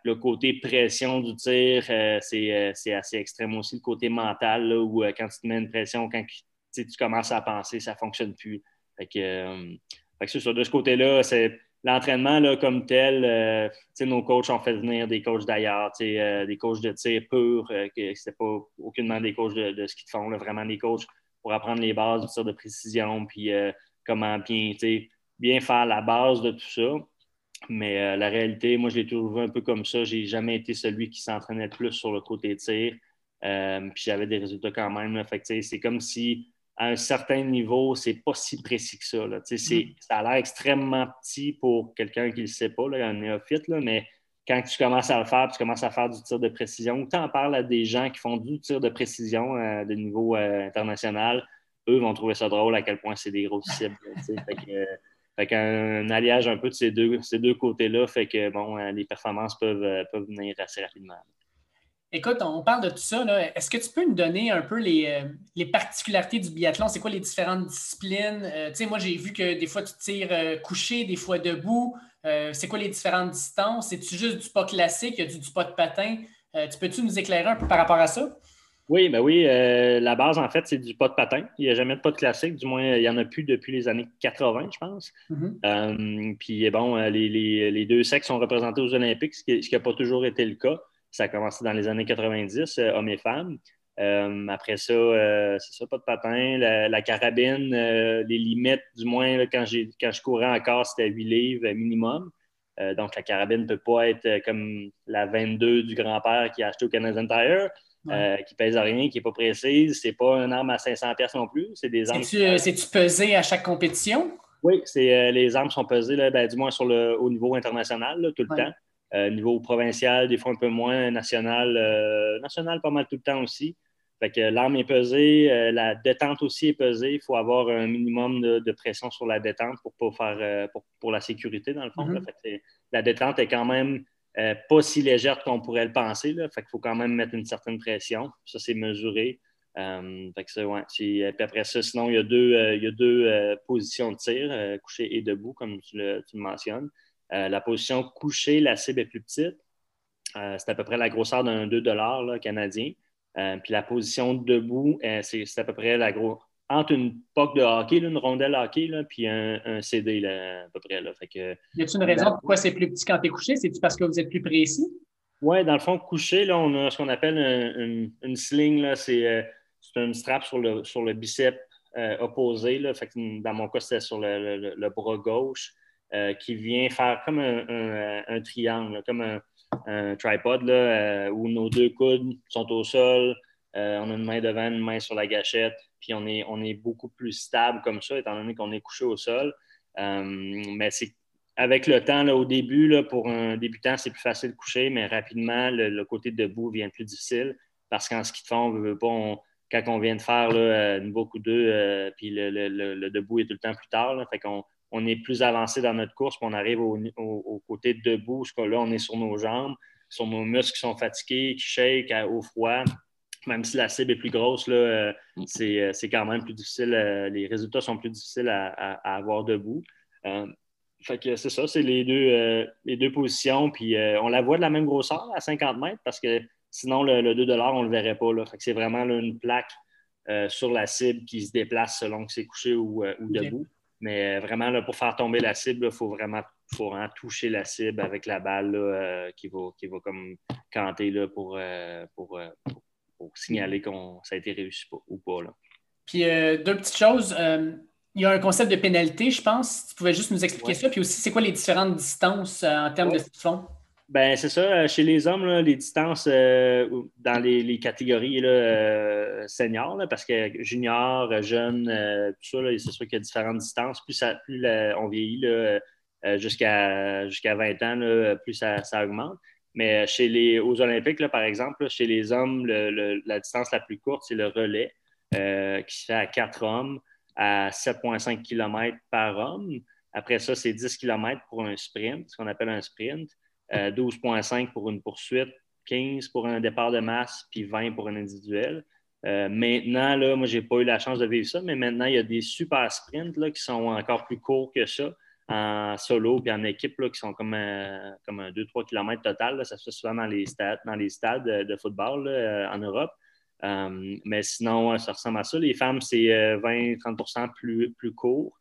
B: le côté pression du tir, c'est assez extrême aussi. Le côté mental, là, où quand tu te mets une pression, quand tu commences à penser, ça ne fonctionne plus. Fait que, fait que sur de ce côté-là, c'est l'entraînement là, comme tel, euh, nos coachs ont fait venir des coachs d'ailleurs, euh, des coachs de tir pur, euh, que c'était pas aucunement des coachs de, de ski de fond, vraiment des coachs pour apprendre les bases du tir de précision, puis comment bien, bien faire la base de tout ça. Mais la réalité, moi, je l'ai toujours vu un peu comme ça. J'ai jamais été celui qui s'entraînait le plus sur le côté tir. puis j'avais des résultats quand même. c'est comme si à un certain niveau, c'est pas si précis que ça. Là. Mm. Ça a l'air extrêmement petit pour quelqu'un qui ne le sait pas, là, un néophyte, là, mais quand tu commences à le faire, tu commences à faire du tir de précision, ou tu en parles à des gens qui font du tir de précision euh, de niveau euh, international, eux vont trouver ça drôle à quel point c'est des grosses cibles. Fait, qu'un alliage un peu de ces deux, ces deux côtés-là fait que bon, euh, les performances peuvent, peuvent venir assez rapidement.
A: Écoute, on parle de tout ça. Est-ce que tu peux nous donner un peu les, euh, particularités du biathlon? C'est quoi les différentes disciplines? Euh, tu sais, moi, j'ai vu que des fois, tu tires euh, couché, des fois debout. c'est quoi les différentes distances? C'est-tu juste du pas classique? Du, du pas de patin? tu peux-tu nous éclairer un peu par rapport à ça?
B: Oui, ben oui. la base, en fait, c'est du pas de patin. Il n'y a jamais de pas de classique. Du moins, il n'y en a plus depuis les années 80, je pense. Mm-hmm. puis, bon, les, deux sexes sont représentés aux Olympiques, ce qui n'a pas toujours été le cas. Ça a commencé dans les années 90, euh, hommes et femmes. Euh, après ça, euh, c'est ça, pas de patin. La, carabine, les limites, du moins, quand, quand je courais encore, c'était 8 livres minimum. donc, la carabine ne peut pas être comme la 22 du grand-père qui a acheté au Canadian Tire. Qui pèse rien, qui n'est pas précise. C'est pas une arme à 500 pièces non plus. C'est des armes.
A: C'est-tu pesé à chaque compétition?
B: Oui, c'est les armes sont pesées, là, ben, du moins sur le, au niveau international, tout le temps. Euh, niveau provincial, des fois un peu moins, national, euh, national pas mal tout le temps aussi. Fait que l'arme est pesée, euh, la détente aussi est pesée. Il faut avoir un minimum de, pression sur la détente pour pas faire pour, la sécurité, dans le fond. Mm-hmm. la détente est quand même pas si légère qu'on pourrait le penser. Là. Fait qu'il faut quand même mettre une certaine pression. Ça, c'est mesuré. fait que ouais, puis après ça, sinon, il y a deux, il y a deux positions de tir, couché et debout, comme tu le mentionnes. Euh, la position couchée, la cible est plus petite. Euh, c'est à peu près la grosseur d'un 2 là, canadien. Euh, puis la position debout, c'est à peu près la grosse. Entre une poque de hockey, une rondelle hockey, là, puis un, CD à peu près. Là. Fait que,
A: y a-t-il une raison pourquoi c'est plus petit quand tu es couché? C'est-tu parce que vous êtes plus précis?
B: Oui, dans le fond, couché, là, on a ce qu'on appelle une, sling. C'est une strap sur le, sur le bicep opposé. Là. Fait que dans mon cas, c'était sur le, bras gauche. Euh, qui vient faire comme un, triangle, comme un, tripod, là, euh, où nos deux coudes sont au sol, euh, on a une main devant, une main sur la gâchette, puis on est, on est beaucoup plus stable comme ça, étant donné qu'on est couché au sol. mais c'est avec le temps, là, au début, là, pour un débutant, c'est plus facile de coucher, mais rapidement, le, côté debout vient plus difficile parce qu'en ski de fond, quand on vient de faire là, niveau coup 2, puis le, debout est tout le temps plus tard. Fait qu'on on est plus avancé dans notre course, puis on arrive au, côté debout, ce là, on est sur nos jambes, sur nos muscles qui sont fatigués, qui shake au froid. Même si la cible est plus grosse, là, euh, mm. euh, c'est, quand même plus difficile. Euh, les résultats sont plus difficiles à, avoir debout. fait que c'est ça, c'est les deux, les deux positions. Puis on la voit de la même grosseur à 50 mètres parce que sinon, le, 2 on ne le verrait pas. Là. Fait que c'est vraiment une plaque sur la cible qui se déplace selon que c'est couché ou, debout. Mais vraiment, là, pour faire tomber la cible, il faut vraiment, faut toucher la cible avec la balle euh, qui, va, qui va comme canter là, pour, euh, pour, signaler que ça a été réussi ou pas. Là.
A: Puis deux petites choses. il y a un concept de pénalité, je pense. Tu pouvais juste nous expliquer ça. Puis aussi, c'est quoi les différentes distances en termes de fond?
B: Ben, c'est ça. Euh, chez les hommes, les distances euh, dans les, catégories là, euh, seniors, parce que junior, jeune, tout ça, c'est sûr qu'il y a différentes distances. Plus, ça, plus on vieillit jusqu'à jusqu'à 20 ans, plus ça, augmente. Mais chez les, aux Olympiques, par exemple, chez les hommes, la distance la plus courte, c'est le relais, qui se fait à 4 hommes à 7,5 km par homme. Après ça, c'est 10 km pour un sprint, ce qu'on appelle un sprint. 12,5 euh, pour une poursuite, 15 pour un départ de masse, puis 20 pour un individuel. Euh, maintenant, là, moi, je n'ai pas eu la chance de vivre ça, mais maintenant, il y a des super sprints là, qui sont encore plus courts que ça, en solo puis en équipe, là, qui sont comme, un, comme 2-3 km total. Ça se fait souvent dans les stades, dans les stades de football euh, en Europe. mais sinon, ça ressemble à ça. Les femmes, c'est 20-30 plus, plus court.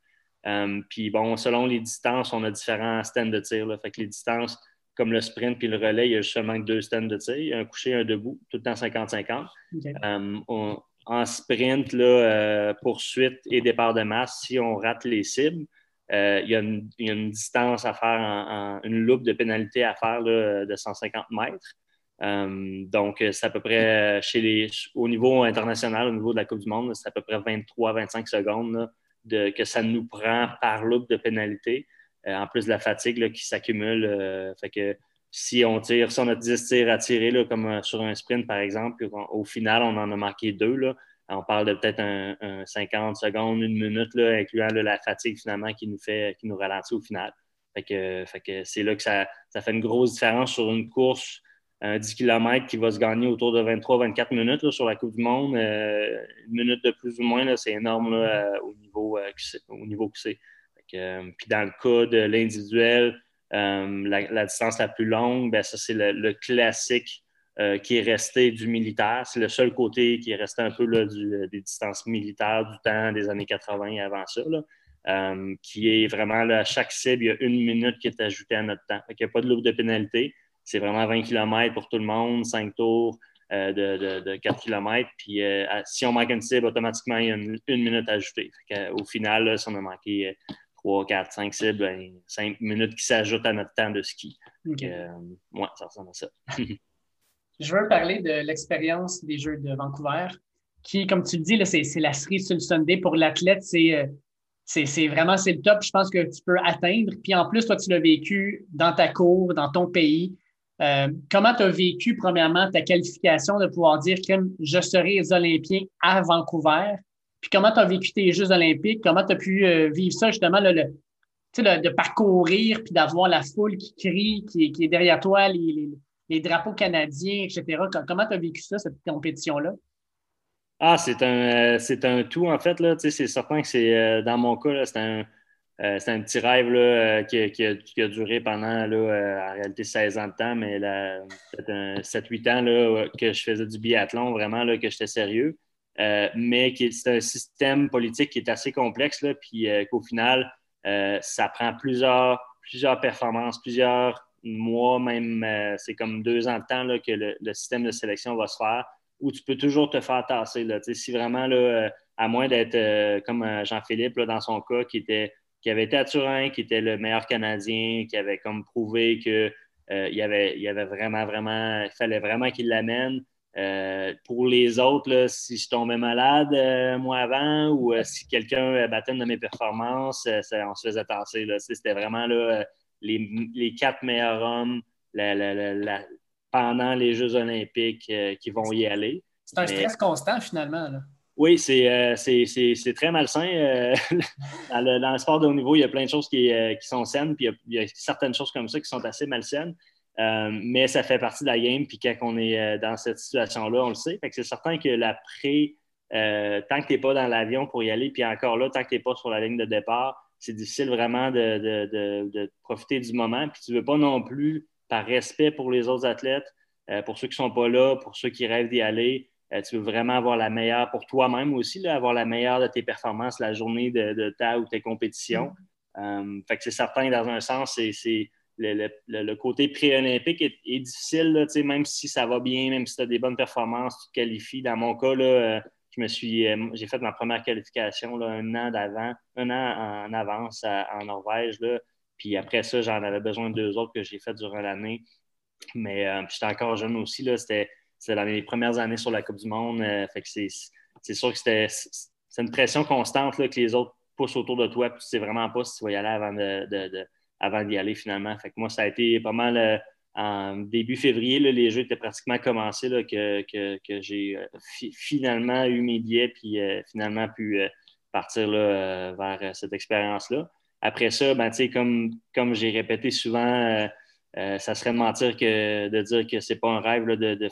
B: puis bon, selon les distances, on a différents stands de tir. Là. Fait que les distances, comme le sprint puis le relais, il y a seulement deux stands de tir, un couché, un debout, tout le temps 50-50. Euh, en sprint, là, euh, poursuite et départ de masse, si on rate les cibles, euh, il, y a une, distance à faire, une loupe de pénalité à faire de 150 mètres. donc, c'est à peu près les, au niveau international, au niveau de la Coupe du Monde, c'est à peu près 23-25 secondes de, que ça nous prend par loupe de pénalité. Euh, en plus de la fatigue qui s'accumule. Euh, fait que si on tire, si on a 10 tirs à tirer, comme euh, sur un sprint, par exemple, au final, on en a marqué deux. Là, on parle de peut-être un, 50 secondes, une minute, là, incluant la fatigue finalement qui nous fait, qui nous ralentit au final. C'est là que ça, ça, fait une grosse différence sur une course, un 10 km qui va se gagner autour de 23-24 minutes sur la Coupe du Monde. une minute de plus ou moins, c'est énorme au niveau, au niveau que c'est. Euh, puis dans le cas de l'individuel, euh, la, distance la plus longue, ben, ça, c'est le, classique euh, qui est resté du militaire. C'est le seul côté qui est resté un peu là, des distances militaires du temps des années 80 et avant ça. qui est vraiment à chaque cible, il y a une minute qui est ajoutée à notre temps. il n'y a pas de loupe de pénalité. C'est vraiment 20 km pour tout le monde, 5 tours de, 4 km. Puis si on manque une cible, automatiquement, il y a une, minute ajoutée. au final, si on a manqué 3, 4, 5 cibles, 5 minutes qui s'ajoutent à notre temps de ski. Okay. ça ressemble à ça.
A: Je veux parler de l'expérience des Jeux de Vancouver, qui, comme tu le dis, c'est la cerise sur le Sunday. Pour l'athlète, c'est c'est vraiment c'est le top. Je pense que tu peux atteindre. Puis en plus, toi, tu l'as vécu dans ta cour, dans ton pays. Euh, comment tu as vécu, premièrement, ta qualification de pouvoir dire que je serai Olympien à Vancouver? Puis comment tu as vécu tes Jeux olympiques? Comment tu as pu euh, vivre ça, justement, le, de parcourir, puis d'avoir la foule qui crie, qui, est derrière toi, les, drapeaux canadiens, etc. Comment tu as vécu ça, cette compétition-là?
B: Ah, c'est un, c'est un tout, en fait. C'est certain que c'est, euh, dans mon cas, c'est un euh, un petit rêve là, euh, qui, a, duré pendant là, euh, en réalité 16 ans de temps, mais peut-être 7-8 ans là, que je faisais du biathlon, vraiment là, que j'étais sérieux. mais c'est un système politique qui est assez complexe, là, puis qu'au final, ça prend plusieurs, plusieurs performances, plusieurs mois, même c'est comme deux ans de temps que le, système de sélection va se faire, où tu peux toujours te faire tasser. Si vraiment, là, à moins d'être comme Jean-Philippe dans son cas, qui avait été à Turin, qui était le meilleur Canadien, qui avait comme prouvé euh, y, avait, avait vraiment, vraiment, il fallait vraiment qu'il l'amène. Euh, pour les autres, si je tombais malade euh, moi avant ou si quelqu'un battait une de mes performances, on se faisait tasser. C'était vraiment là, les, quatre meilleurs hommes pendant les Jeux olympiques qui vont y aller.
A: C'est un stress constant finalement. Là.
B: Oui, euh, c'est très malsain. Euh, dans, le, sport de haut niveau, il y a plein de choses qui, euh, sont saines, puis il y, a, certaines choses comme ça qui sont assez malsaines. mais ça fait partie de la game, puis quand on est dans cette situation-là, on le sait. c'est certain que l'après, tant que tu n'es pas dans l'avion pour y aller, puis encore là, tant que tu n'es pas sur la ligne de départ, c'est difficile vraiment de, profiter du moment. Puis tu ne veux pas non plus, par respect pour les autres athlètes, pour ceux qui ne sont pas là, pour ceux qui rêvent d'y aller, euh, tu veux vraiment avoir la meilleure pour toi-même aussi, avoir la meilleure de tes performances la journée de, ta ou tes compétitions. Euh, fait que c'est certain, dans un sens, c'est le, côté pré-olympique est, difficile, même si ça va bien, même si tu as des bonnes performances, tu te qualifies. Dans mon cas, euh, je me suis, j'ai fait ma première qualification un an d'avant, un an en avance en Norvège. puis après ça, j'en avais besoin de deux autres que j'ai fait durant l'année. Mais j'étais encore jeune aussi. C'était dans les premières années sur la Coupe du Monde. Euh, fait que c'est sûr que c'était c'est une pression constante là, que les autres poussent autour de toi. Puis tu sais vraiment pas si tu vas y aller avant de, avant d'y aller finalement. Fait que moi, ça a été pas mal euh, en début février. les jeux étaient pratiquement commencés que, j'ai euh, finalement eu mes billets puis finalement pu partir là, vers cette expérience-là. Après ça, ben, comme, comme j'ai répété souvent, euh, ça serait de mentir que de dire que c'est pas un rêve de,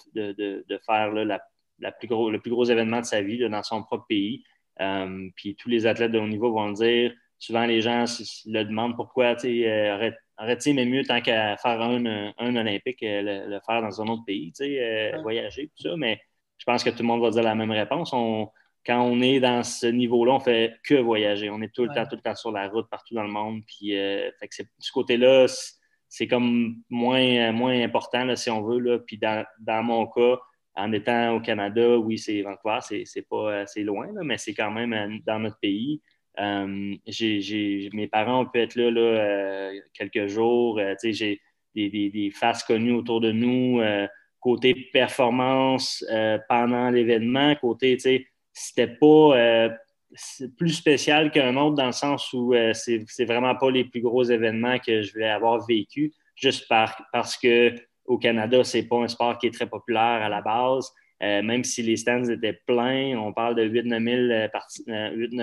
B: faire le plus gros événement de sa vie dans son propre pays. Euh, puis tous les athlètes de haut niveau vont le dire. Souvent, les gens le demandent pourquoi, euh, mais mieux tant qu'à faire un, Olympique, le, faire dans un autre pays, voyager, tout ça. Mais je pense que tout le monde va dire la même réponse. quand on est dans ce niveau-là, on fait que voyager. On est tout le temps, tout le temps sur la route partout dans le monde. Puis, ce côté-là, c'est comme moins, moins important, si on veut. Là. Puis dans, mon cas, en étant au Canada, oui, c'est Vancouver, c'est pas assez loin, mais c'est quand même euh, dans notre pays. Euh, mes parents ont pu être là, là euh, quelques jours. j'ai des, faces connues autour de nous. côté performance pendant l'événement, côté, c'était pas plus spécial qu'un autre dans le sens où euh, c'est, vraiment pas les plus gros événements que je vais avoir vécu, juste parce que au Canada, c'est pas un sport qui est très populaire à la base. Euh, même si les stands étaient pleins, on parle de 8-9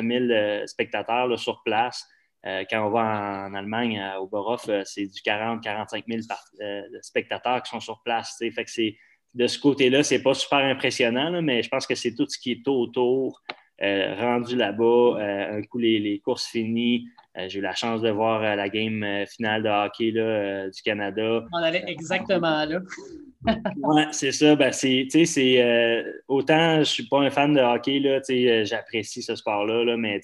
B: 000, euh, spectateurs sur place. quand on va en, Allemagne, à Oberhof, c'est du 40-45 000 spectateurs qui sont sur place. Fait que de ce côté-là, c'est pas super impressionnant, mais je pense que c'est tout ce qui est autour euh, rendu là-bas, euh, un coup les, courses finies, euh, j'ai eu la chance de voir la game finale de hockey du Canada.
A: On allait exactement là.
B: oui, c'est ça. Ben, c'est, autant je ne suis pas un fan de hockey, là, j'apprécie ce sport-là, là, mais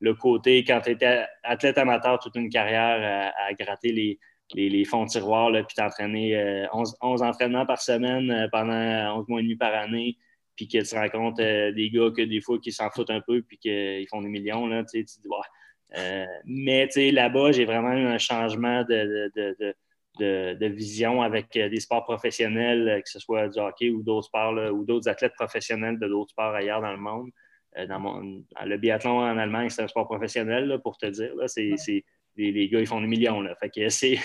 B: le côté, quand tu étais athlète amateur toute une carrière à, gratter les, les, fonds de tiroir, puis t'entraîner 11, 11, entraînements par semaine pendant 11 mois et demi par année, puis que tu rencontres euh, des gars que des fois qui s'en foutent un peu puis qu'ils font des millions, là, tu, te dis, mais là-bas, j'ai vraiment eu un changement de, de, vision avec des sports professionnels, que ce soit du hockey ou d'autres sports, ou d'autres athlètes professionnels de d'autres sports ailleurs dans le monde. Dans mon, le biathlon en Allemagne, c'est un sport professionnel, pour te dire. C'est, les, gars, ils font des millions. Là. Fait que c'est,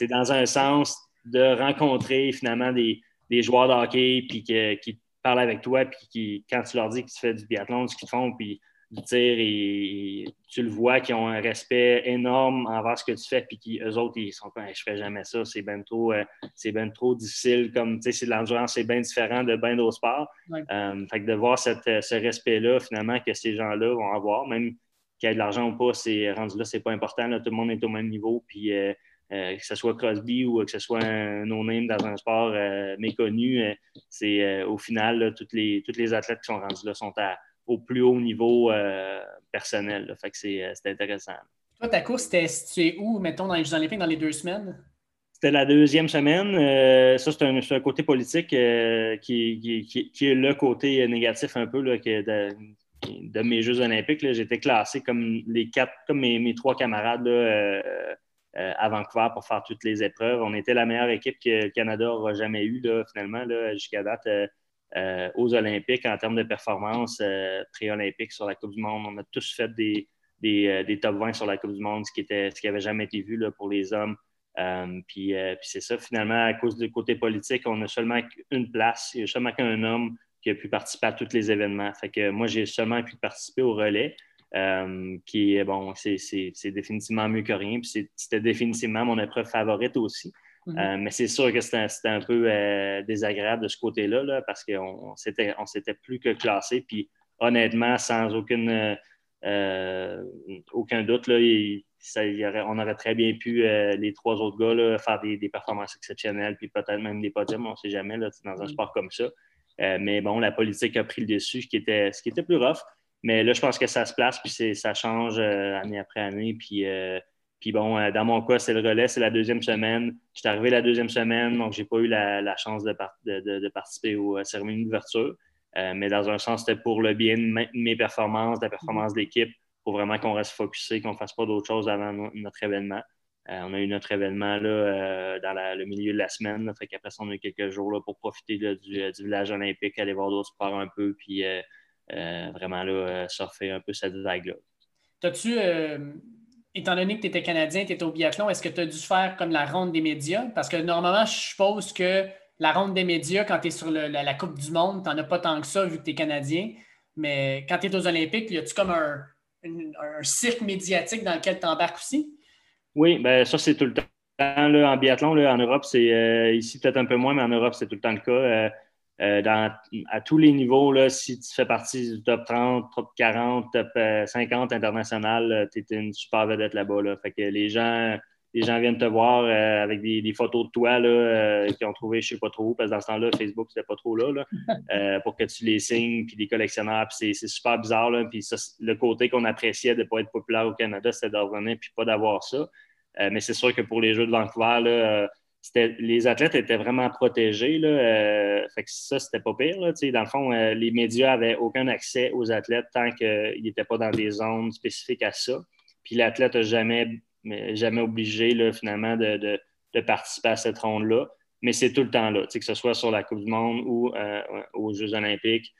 B: dans un sens de rencontrer finalement des, joueurs de hockey puis qui parlent avec toi, puis qui, quand tu leur dis que tu fais du biathlon, ce qu'ils font, puis du tir, et, tu le vois qu'ils ont un respect énorme envers ce que tu fais, puis qu'eux autres, ils sont pas, je fais jamais ça, c'est bien trop, euh, ben trop difficile, comme, tu sais, c'est de l'endurance, c'est bien différent de bien d'autres sports. Euh, fait que de voir ce respect-là, finalement, que ces gens-là vont avoir, même qu'il y ait de l'argent ou pas, c'est rendu là, c'est pas important. Tout le monde est au même niveau. Puis euh, euh, que ce soit Crosby ou que ce soit un no-name dans un sport euh, méconnu, c'est au final, toutes, les, toutes les athlètes qui sont rendus là sont au plus haut niveau personnel. Fait que c'est intéressant.
A: Toi, ta course, c'était située où, mettons, dans les Jeux Olympiques dans les deux semaines?
B: C'était la deuxième semaine. ça, c'est un, côté politique qui, est le côté négatif un peu, là, de mes Jeux olympiques, j'étais classé comme les quatre, comme mes, trois camarades euh, euh, à Vancouver pour faire toutes les épreuves. On était la meilleure équipe que le Canada n'aura jamais eue, finalement, jusqu'à date. Euh, aux Olympiques en termes de performance pré-olympique sur la Coupe du Monde. On a tous fait des, des, top 20 sur la Coupe du Monde, ce qui n'avait jamais été vu là, pour les hommes. puis, puis c'est ça, finalement, à cause du côté politique, on a seulement une place, il n'y a seulement qu'un homme qui a pu participer à tous les événements. Fait que moi, j'ai seulement pu participer au relais, euh, qui est bon, c'est définitivement mieux que rien. Puis c'était définitivement mon épreuve favorite aussi. Mhm. Euh, mais c'est sûr que c'était un peu euh, désagréable de ce côté-là, là, parce qu'on s'était on s'était plus que classé. Puis honnêtement, sans aucune, aucun doute, là, on aurait très bien pu, les trois autres gars, faire des, des, performances exceptionnelles, puis peut-être même des podiums, on ne sait jamais, là, dans un mhm. sport comme ça. Mais bon, la politique a pris le dessus, ce qui était, ce qui était plus rough. Mais là, je pense que ça se place, puis ça change euh, année après année. Puis, euh, puis bon, dans mon cas, c'est le relais, c'est la deuxième semaine. Je suis arrivé la deuxième semaine, donc je n'ai pas eu la, chance de, de, participer aux cérémonies d'ouverture. mais dans un sens, c'était pour le bien de mes performances, de la performance d'équipe, pour vraiment qu'on reste focusé, qu'on ne fasse pas d'autres choses avant notre événement. Euh, on a eu notre événement là, euh, dans le milieu de la semaine. Là, fait qu'après ça, on a eu quelques jours là, pour profiter du, village olympique, aller voir d'autres sports un peu, puis euh, vraiment là, surfer un peu cette vague-là.
A: T'as-tu, étant donné que tu étais Canadien, tu étais au biathlon, est-ce que tu as dû faire comme la ronde des médias? Parce que normalement, je suppose que la ronde des médias, quand tu es sur la, Coupe du Monde, tu n'en as pas tant que ça vu que tu es Canadien. Mais quand tu es aux Olympiques, y a-tu comme un, un cirque médiatique dans lequel tu embarques aussi?
B: Oui, ben ça, c'est tout le temps. Là, en biathlon, là, en Europe, c'est euh, ici peut-être un peu moins, mais en Europe, c'est tout le temps le cas. Euh, euh, dans, à tous les niveaux, là, si tu fais partie du top 30, top 40, top 50 international, tu es une super vedette là-bas. Là. Fait que les gens, les gens viennent te voir avec des, photos de toi là, qu'ils ont trouvé je ne sais pas trop, parce que dans ce temps-là, Facebook, c'était pas trop là, là pour que tu les signes, puis des collectionneurs, puis c'est super bizarre. Là, puis le côté qu'on appréciait de ne pas être populaire au Canada, c'était de revenir puis pas d'avoir ça. Euh, mais c'est sûr que pour les Jeux de Vancouver, là, euh, les athlètes étaient vraiment protégés. Là, euh, fait que ça, c'était pas pire. Là, dans le fond, les médias n'avaient aucun accès aux athlètes tant qu'ils n'étaient pas dans des zones spécifiques à ça. Puis l'athlète n'a jamais, jamais obligé là, finalement de, participer à cette ronde-là. Mais c'est tout le temps là, que ce soit sur la Coupe du Monde ou aux Jeux olympiques.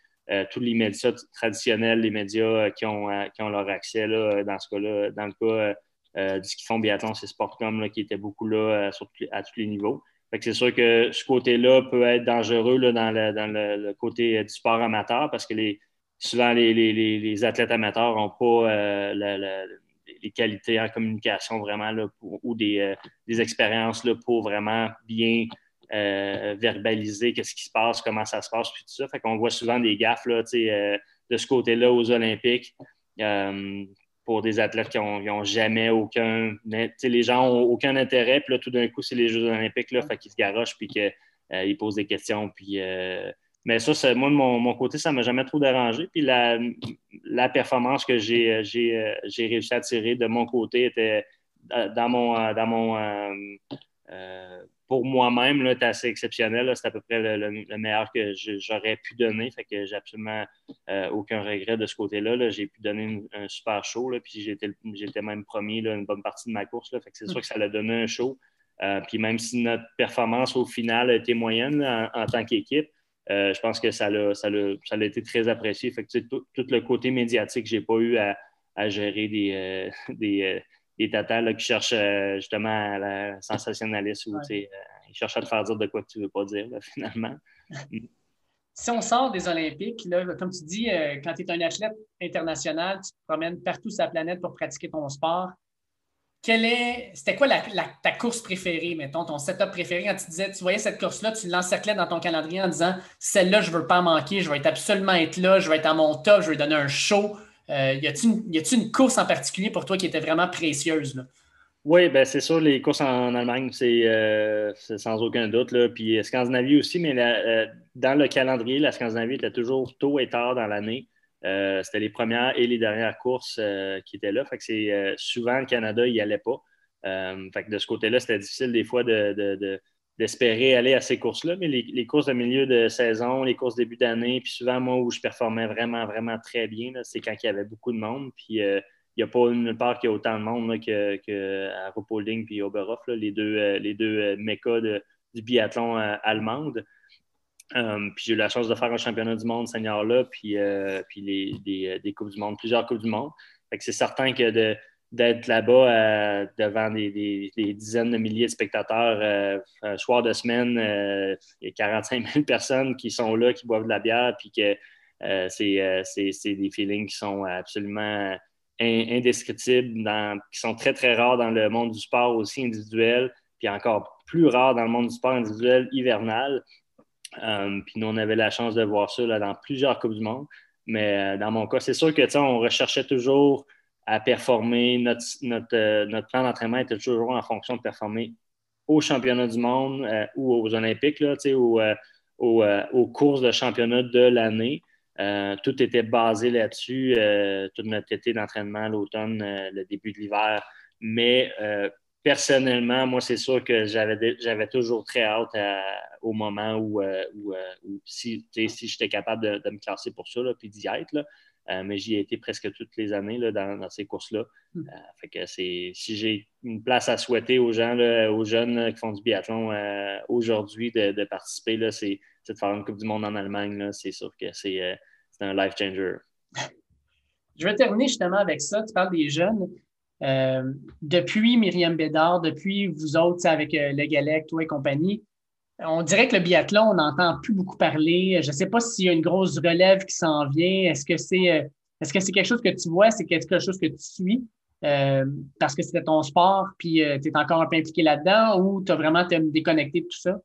B: tous les médias traditionnels, les médias qui, ont, qui ont leur accès là, dans ce cas-là, dans le cas euh, qu'ils font biathlon, c'est Sportcom là, qui était beaucoup là euh, à tous les niveaux. c'est sûr que ce côté-là peut être dangereux là, dans, le, côté euh, du sport amateur parce que les, souvent les, athlètes amateurs n'ont pas les qualités en communication vraiment là, ou des, expériences là, pour vraiment bien verbaliser qu'est-ce qui se passe, comment ça se passe, puis tout ça. Fait qu'on voit souvent des gaffes de ce côté-là aux Olympiques pour des athlètes qui n'ont jamais aucun. Les gens n'ont aucun intérêt, puis là, tout d'un coup, c'est les Jeux Olympiques, là, fait qu'ils se garochent, puis qu'ils euh, posent des questions. Puis, euh, mais ça, moi, de mon, côté, ça ne m'a jamais trop dérangé. Puis la, la performance que j'ai euh, réussi à tirer de mon côté était dans mon, dans mon pour moi-même, c'est assez exceptionnel. C'est à peu près le, meilleur que j'aurais pu donner. Fait que j'ai absolument aucun regret de ce côté-là. J'ai pu donner un super show. puis j'étais même premier une bonne partie de ma course. C'est sûr que ça a donné un show. puis même si notre performance au final a été moyenne en, tant qu'équipe, je pense que ça a, ça, été très apprécié. Tout, le côté médiatique, je n'ai pas eu à, gérer des, des tatas qui cherchent euh, justement la sensationnalisme ou euh, ils cherchent à te faire dire de quoi tu ne veux pas dire, finalement.
A: si on sort des Olympiques, là, comme tu dis, euh, quand tu es un athlète international, tu te promènes partout sur la planète pour pratiquer ton sport. Quelle est, c'était quoi ta course préférée, mettons, ton setup préféré? Quand tu disais, tu voyais cette course-là, tu l'encerclais dans ton calendrier en disant, celle-là, je ne veux pas manquer, je vais être absolument être là, je vais être à mon top, je vais donner un show. Euh, y a-t-il une, course en particulier pour toi qui était vraiment précieuse?
B: Oui, ben c'est sûr, les courses en, Allemagne, c'est euh, sans aucun doute. Là. Puis euh, Scandinavie aussi, mais dans le calendrier, la Scandinavie était toujours tôt et tard dans l'année. C'était les premières et les dernières courses qui étaient là. Fait que c'est souvent le Canada, n'y allait pas. fait que de ce côté-là, c'était difficile des fois de, d'espérer aller à ces courses-là, mais les, courses de milieu de saison, les courses début d'année, puis souvent, moi, où je performais vraiment, vraiment très bien, c'est quand il y avait beaucoup de monde. Puis euh, il n'y a pas une part qui a autant de monde qu'à que Rupolding puis Oberhof, les deux, euh, les deux euh, mécas du biathlon allemande. puis j'ai eu la chance de faire un championnat du monde senior là, puis, puis les, des, des, Coupes du monde, plusieurs Coupes du monde. c'est certain que de, d'être là-bas euh, devant des, dizaines de milliers de spectateurs euh, un soir de semaine. Euh, a 45 000 personnes qui sont là, qui boivent de la bière, puis que c'est des feelings qui sont absolument indescriptibles, qui sont très, très rares dans le monde du sport aussi individuel, puis encore plus rares dans le monde du sport individuel hivernal. puis nous, on avait la chance de voir ça dans plusieurs Coupes du Monde. Mais dans mon cas, c'est sûr que on recherchait toujours à performer. Notre, notre, euh, notre plan d'entraînement était toujours en fonction de performer aux championnats du monde euh, ou aux Olympiques, là, euh, aux, courses de championnat de l'année. tout était basé là-dessus, tout notre été d'entraînement, l'automne, le début de l'hiver. Mais personnellement, moi, c'est sûr que j'avais toujours très hâte au moment où, si, si j'étais capable de, me classer pour ça, puis d'y être. Là, euh, mais j'y ai été presque toutes les années là, dans, ces courses-là. Hmm. Euh, fait que si j'ai une place à souhaiter aux gens, aux jeunes qui font du biathlon euh, aujourd'hui de, participer, c'est de faire une Coupe du Monde en Allemagne. C'est sûr que c'est un life changer.
A: Je vais terminer justement avec ça. Tu parles des jeunes. depuis Myriam Bédard, depuis vous autres avec le Galec, toi et compagnie, on dirait que le biathlon, on n'entend plus beaucoup parler. Je ne sais pas s'il y a une grosse relève qui s'en vient. Est-ce que c'est euh, est-ce que c'est quelque chose que tu vois, c'est quelque chose que tu suis euh, parce que c'était ton sport, puis euh, tu es encore un peu impliqué là-dedans ou tu as vraiment déconnecté de tout ça?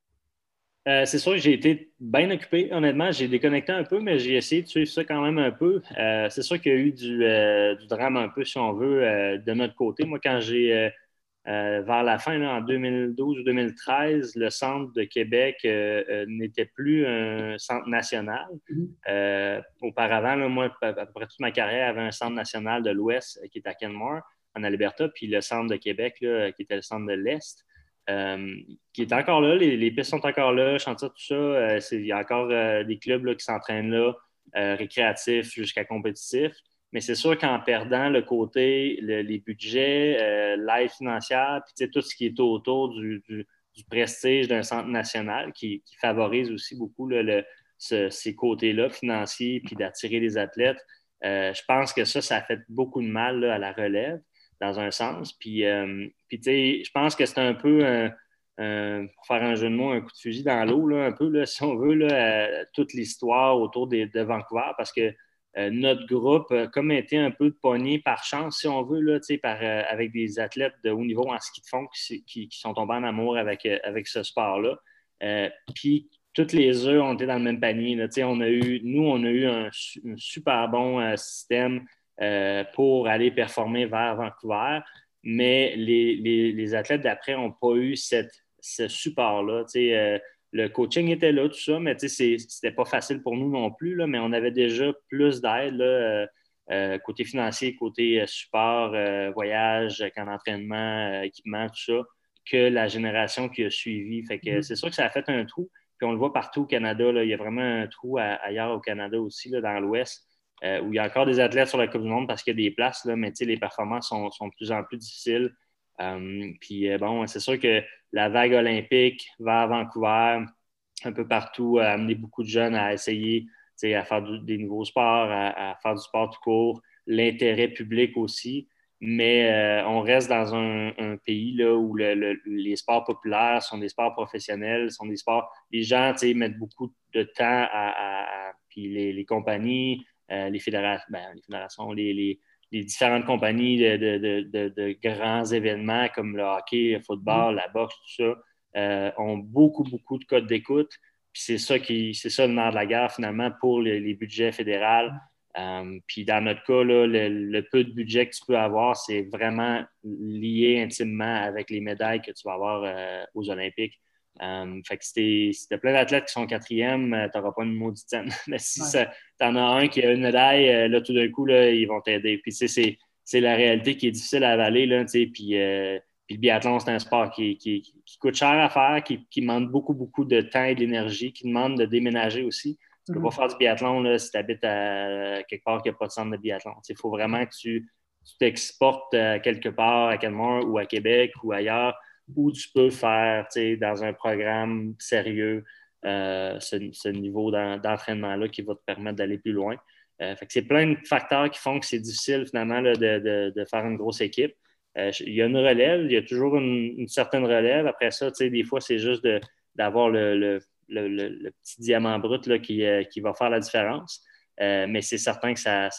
B: c'est sûr que j'ai été bien occupé, honnêtement. J'ai déconnecté un peu, mais j'ai essayé de suivre ça quand même un peu. c'est sûr qu'il y a eu du, du, drame un peu, si on veut, de notre côté. Moi, quand j'ai euh, vers la fin, en 2012 ou 2013, le centre de Québec euh, euh, n'était plus un centre national. Mm-hmm. auparavant, moi, à peu près toute ma carrière, avait un centre national de l'Ouest qui était à Kenmore, en Alberta, puis le centre de Québec, qui était le centre de l'Est. qui est encore là, les, pistes sont encore là, chantier, tout ça. Il y a encore des clubs qui s'entraînent là, récréatifs jusqu'à compétitifs. Mais c'est sûr qu'en perdant le côté, les budgets, euh, l'aide financière, puis tout ce qui est autour du, prestige d'un centre national qui, favorise aussi beaucoup ces côtés-là financiers, puis d'attirer les athlètes, euh, je pense que ça, ça fait beaucoup de mal à la relève, dans un sens. Puis, euh, je pense que c'est un peu, pour faire un jeu de mots, un coup de fusil dans l'eau, un peu, si on veut, toute l'histoire autour de Vancouver, parce que euh, notre groupe, comme été un peu pogné par chance, si on veut, là, euh, avec des athlètes de haut niveau en ski de fond qui, sont tombés en amour avec, euh, avec ce sport-là. puis toutes les œufs ont été dans le même panier. Nous, on a eu un, super bon système pour aller performer vers Vancouver, mais les, les, athlètes d'après n'ont pas eu cette, ce support-là le coaching était là, tout ça, mais c'était pas facile pour nous non plus, là, mais on avait déjà plus d'aide, euh, euh, côté financier, côté euh, support, voyage, camp d'entraînement, équipement, tout ça. que la génération qui a suivi. Fait que mm-hmm. c'est sûr que ça a fait un trou. Puis on le voit partout au Canada. Là. Il y a vraiment un trou ailleurs au Canada aussi, là, dans l'Ouest, où il y a encore des athlètes sur la Coupe du Monde parce qu'il y a des places, là, mais les performances sont, sont, de plus en plus difficiles. Euh, puis euh, bon, c'est sûr que la vague olympique à Vancouver, un peu partout, a amené beaucoup de jeunes à essayer à faire des nouveaux sports, à, faire du sport tout court, l'intérêt public aussi. Mais euh, on reste dans un, pays là, où les sports populaires sont des sports professionnels, sont des sports. Les gens mettent beaucoup de temps à. puis les, compagnies, les, ben, fédérations, les, les, les, différentes compagnies de, grands événements comme le hockey, le football, mm. la boxe, tout ça, euh, ont beaucoup, beaucoup de codes d'écoute. Puis c'est ça qui, c'est ça le nerf de la guerre finalement pour les, budgets fédéraux. Euh, puis dans notre cas, le, peu de budget que tu peux avoir, c'est vraiment lié intimement avec les médailles que tu vas avoir euh, aux Olympiques. Fait que si t'as plein d'athlètes qui sont quatrième, tu n'auras pas une maudite Mais si tu en as un qui a une médaille, là, tout d'un coup, là, ils vont t'aider. Puis c'est, c'est la réalité qui est difficile à avaler. Là, puis puis le biathlon, c'est un sport qui, coûte cher à faire, qui, demande beaucoup, beaucoup de temps et d'énergie, qui demande de déménager aussi. Tu ne peux pas mhm. faire du biathlon là, si tu habites à quelque part qui n'a pas de centre de biathlon. Il faut vraiment que tu t'exportes euh, quelque part à Canmore ou à Québec ou ailleurs où tu peux faire dans un programme sérieux euh, ce, niveau d'entraînement-là qui va te permettre d'aller plus loin. Euh, c'est plein de facteurs qui font que c'est difficile finalement de, faire une grosse équipe. Euh, il y a une relève, il y a toujours une, certaine relève. Après ça, des fois, c'est juste d'avoir le, petit diamant brut là, qui, va faire la différence. Mais c'est certain que ça,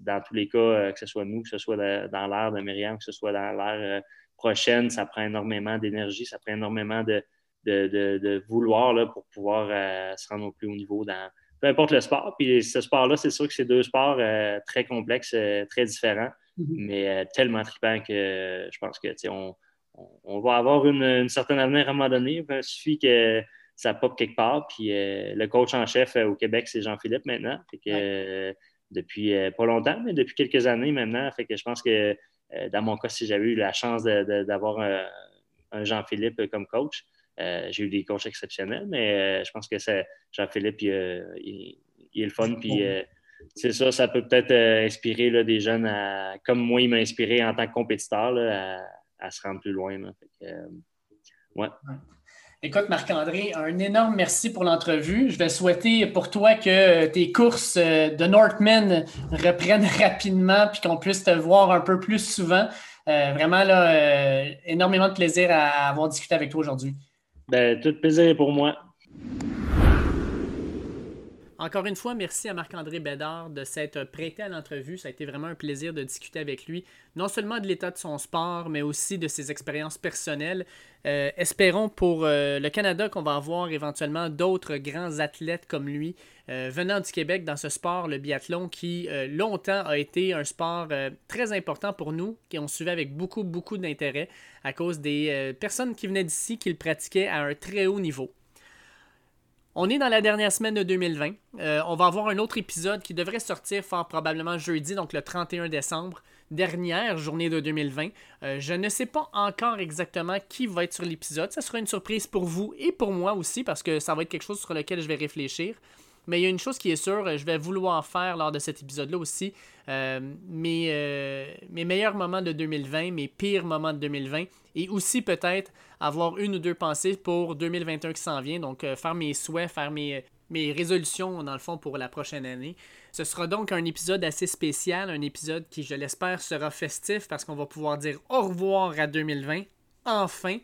B: dans tous les cas, que ce soit nous, que ce soit dans l'ère de Myriam, que ce soit dans l'ère prochaine, ça prend énormément d'énergie, ça prend énormément de, de, vouloir là, pour pouvoir se rendre au plus haut niveau dans peu importe le sport. Puis ce sport-là, c'est sûr que c'est deux sports très complexes, très différents. Mhm. mais euh, tellement trippant que euh, je pense que on, on, va avoir une, certaine avenir à un moment donné. Il suffit que ça pop quelque part. Puis euh, le coach en chef au Québec, c'est Jean-Philippe maintenant. que, depuis pas longtemps, mais depuis quelques années maintenant. Fait que je pense que dans mon cas, si j'avais eu la chance d'avoir un, Jean-Philippe comme coach, j'ai eu des coachs exceptionnels, mais je pense que Jean-Philippe, il, est le fun. Puis c'est ça, ça peut peut-être euh, inspirer des jeunes comme moi, il m'a inspiré en tant que compétiteur à, se rendre plus loin. Euh,
A: Écoute, Marc-André, un énorme merci pour l'entrevue. Je vais souhaiter pour toi que tes courses euh, de Northman reprennent rapidement puis qu'on puisse te voir un peu plus souvent. vraiment, là, énormément de plaisir à avoir discuté avec toi aujourd'hui.
B: Ben, tout plaisir pour moi.
A: Encore une fois, merci à Marc-André Bédard de s'être prêté à l'entrevue. Ça a été vraiment un plaisir de discuter avec lui, non seulement de l'état de son sport, mais aussi de ses expériences personnelles. Euh, espérons pour euh, le Canada qu'on va avoir éventuellement d'autres grands athlètes comme lui euh, venant du Québec dans ce sport, le biathlon, qui longtemps a été un sport très important pour nous, qui on suivait avec beaucoup, beaucoup d'intérêt à cause des personnes qui venaient d'ici, qui le pratiquaient à un très haut niveau. On est dans la dernière semaine de 2020. Euh, on va avoir un autre épisode qui devrait sortir fort probablement jeudi, donc le 31 décembre, dernière journée de 2020. Euh, je ne sais pas encore exactement qui va être sur l'épisode. Ça sera une surprise pour vous et pour moi aussi, parce que ça va être quelque chose sur lequel je vais réfléchir. Mais il y a une chose qui est sûre, je vais vouloir faire lors de cet épisode-là aussi euh, mes, mes meilleurs moments de 2020, mes pires moments de 2020, et aussi peut-être avoir une ou deux pensées pour 2021 qui s'en vient. Donc, euh, faire mes souhaits, faire mes, mes résolutions, dans le fond, pour la prochaine année. Ce sera donc un épisode assez spécial, un épisode qui, je l'espère, sera festif parce qu'on va pouvoir dire au revoir à 2020, enfin,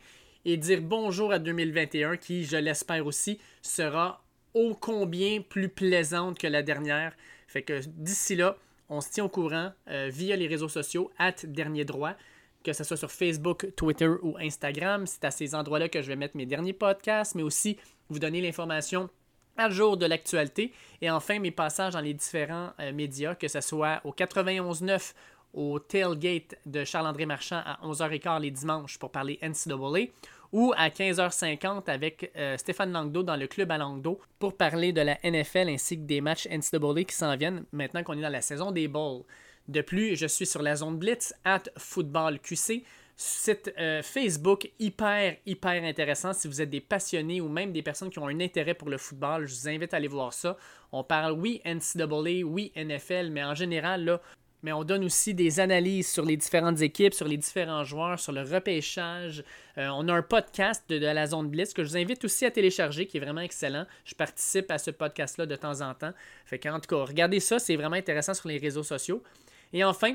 A: et dire bonjour à 2021 qui, je l'espère aussi, sera ô combien plus plaisante que la dernière. Fait que d'ici là, on se tient au courant euh, via les réseaux sociaux, at dernier droit que ce soit sur Facebook, Twitter ou Instagram. C'est à ces endroits-là que je vais mettre mes derniers podcasts, mais aussi vous donner l'information à jour de l'actualité. Et enfin, mes passages dans les différents euh, médias, que ce soit au 91.9 au tailgate de Charles-André Marchand à 11h15 les dimanches pour parler NCAA ou à 15h50 avec euh, Stéphane Langdo dans le club à Langdo pour parler de la NFL ainsi que des matchs NCAA qui s'en viennent maintenant qu'on est dans la saison des bowls. De plus, je suis sur la zone Blitz, at footballqc. Site euh, Facebook hyper, hyper intéressant si vous êtes des passionnés ou même des personnes qui ont un intérêt pour le football. Je vous invite à aller voir ça. On parle, oui, NCAA, oui, NFL, mais en général, là, mais on donne aussi des analyses sur les différentes équipes, sur les différents joueurs, sur le repêchage. Euh, on a un podcast de, la zone Blitz que je vous invite aussi à télécharger, qui est vraiment excellent. Je participe à ce podcast-là de temps en temps. Fait qu'en tout cas, regardez ça, c'est vraiment intéressant sur les réseaux sociaux. Et enfin,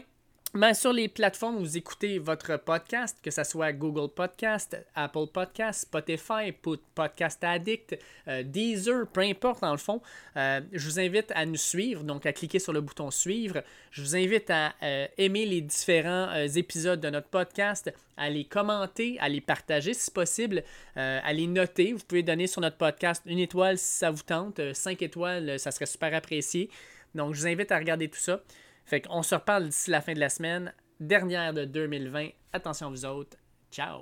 A: mais sur les plateformes où vous écoutez votre podcast, que ce soit Google Podcast, Apple Podcast, Spotify, Podcast Addict, euh, Deezer, peu importe dans le fond, euh, je vous invite à nous suivre, donc à cliquer sur le bouton suivre. Je vous invite à euh, aimer les différents épisodes de notre podcast, à les commenter, à les partager si possible, à les noter. Vous pouvez donner sur notre podcast une étoile si ça vous tente, cinq étoiles, ça serait super apprécié. Donc je vous invite à regarder tout ça. Fait qu'on se reparle d'ici la fin de la semaine, dernière de 2020. Attention vous autres. Ciao!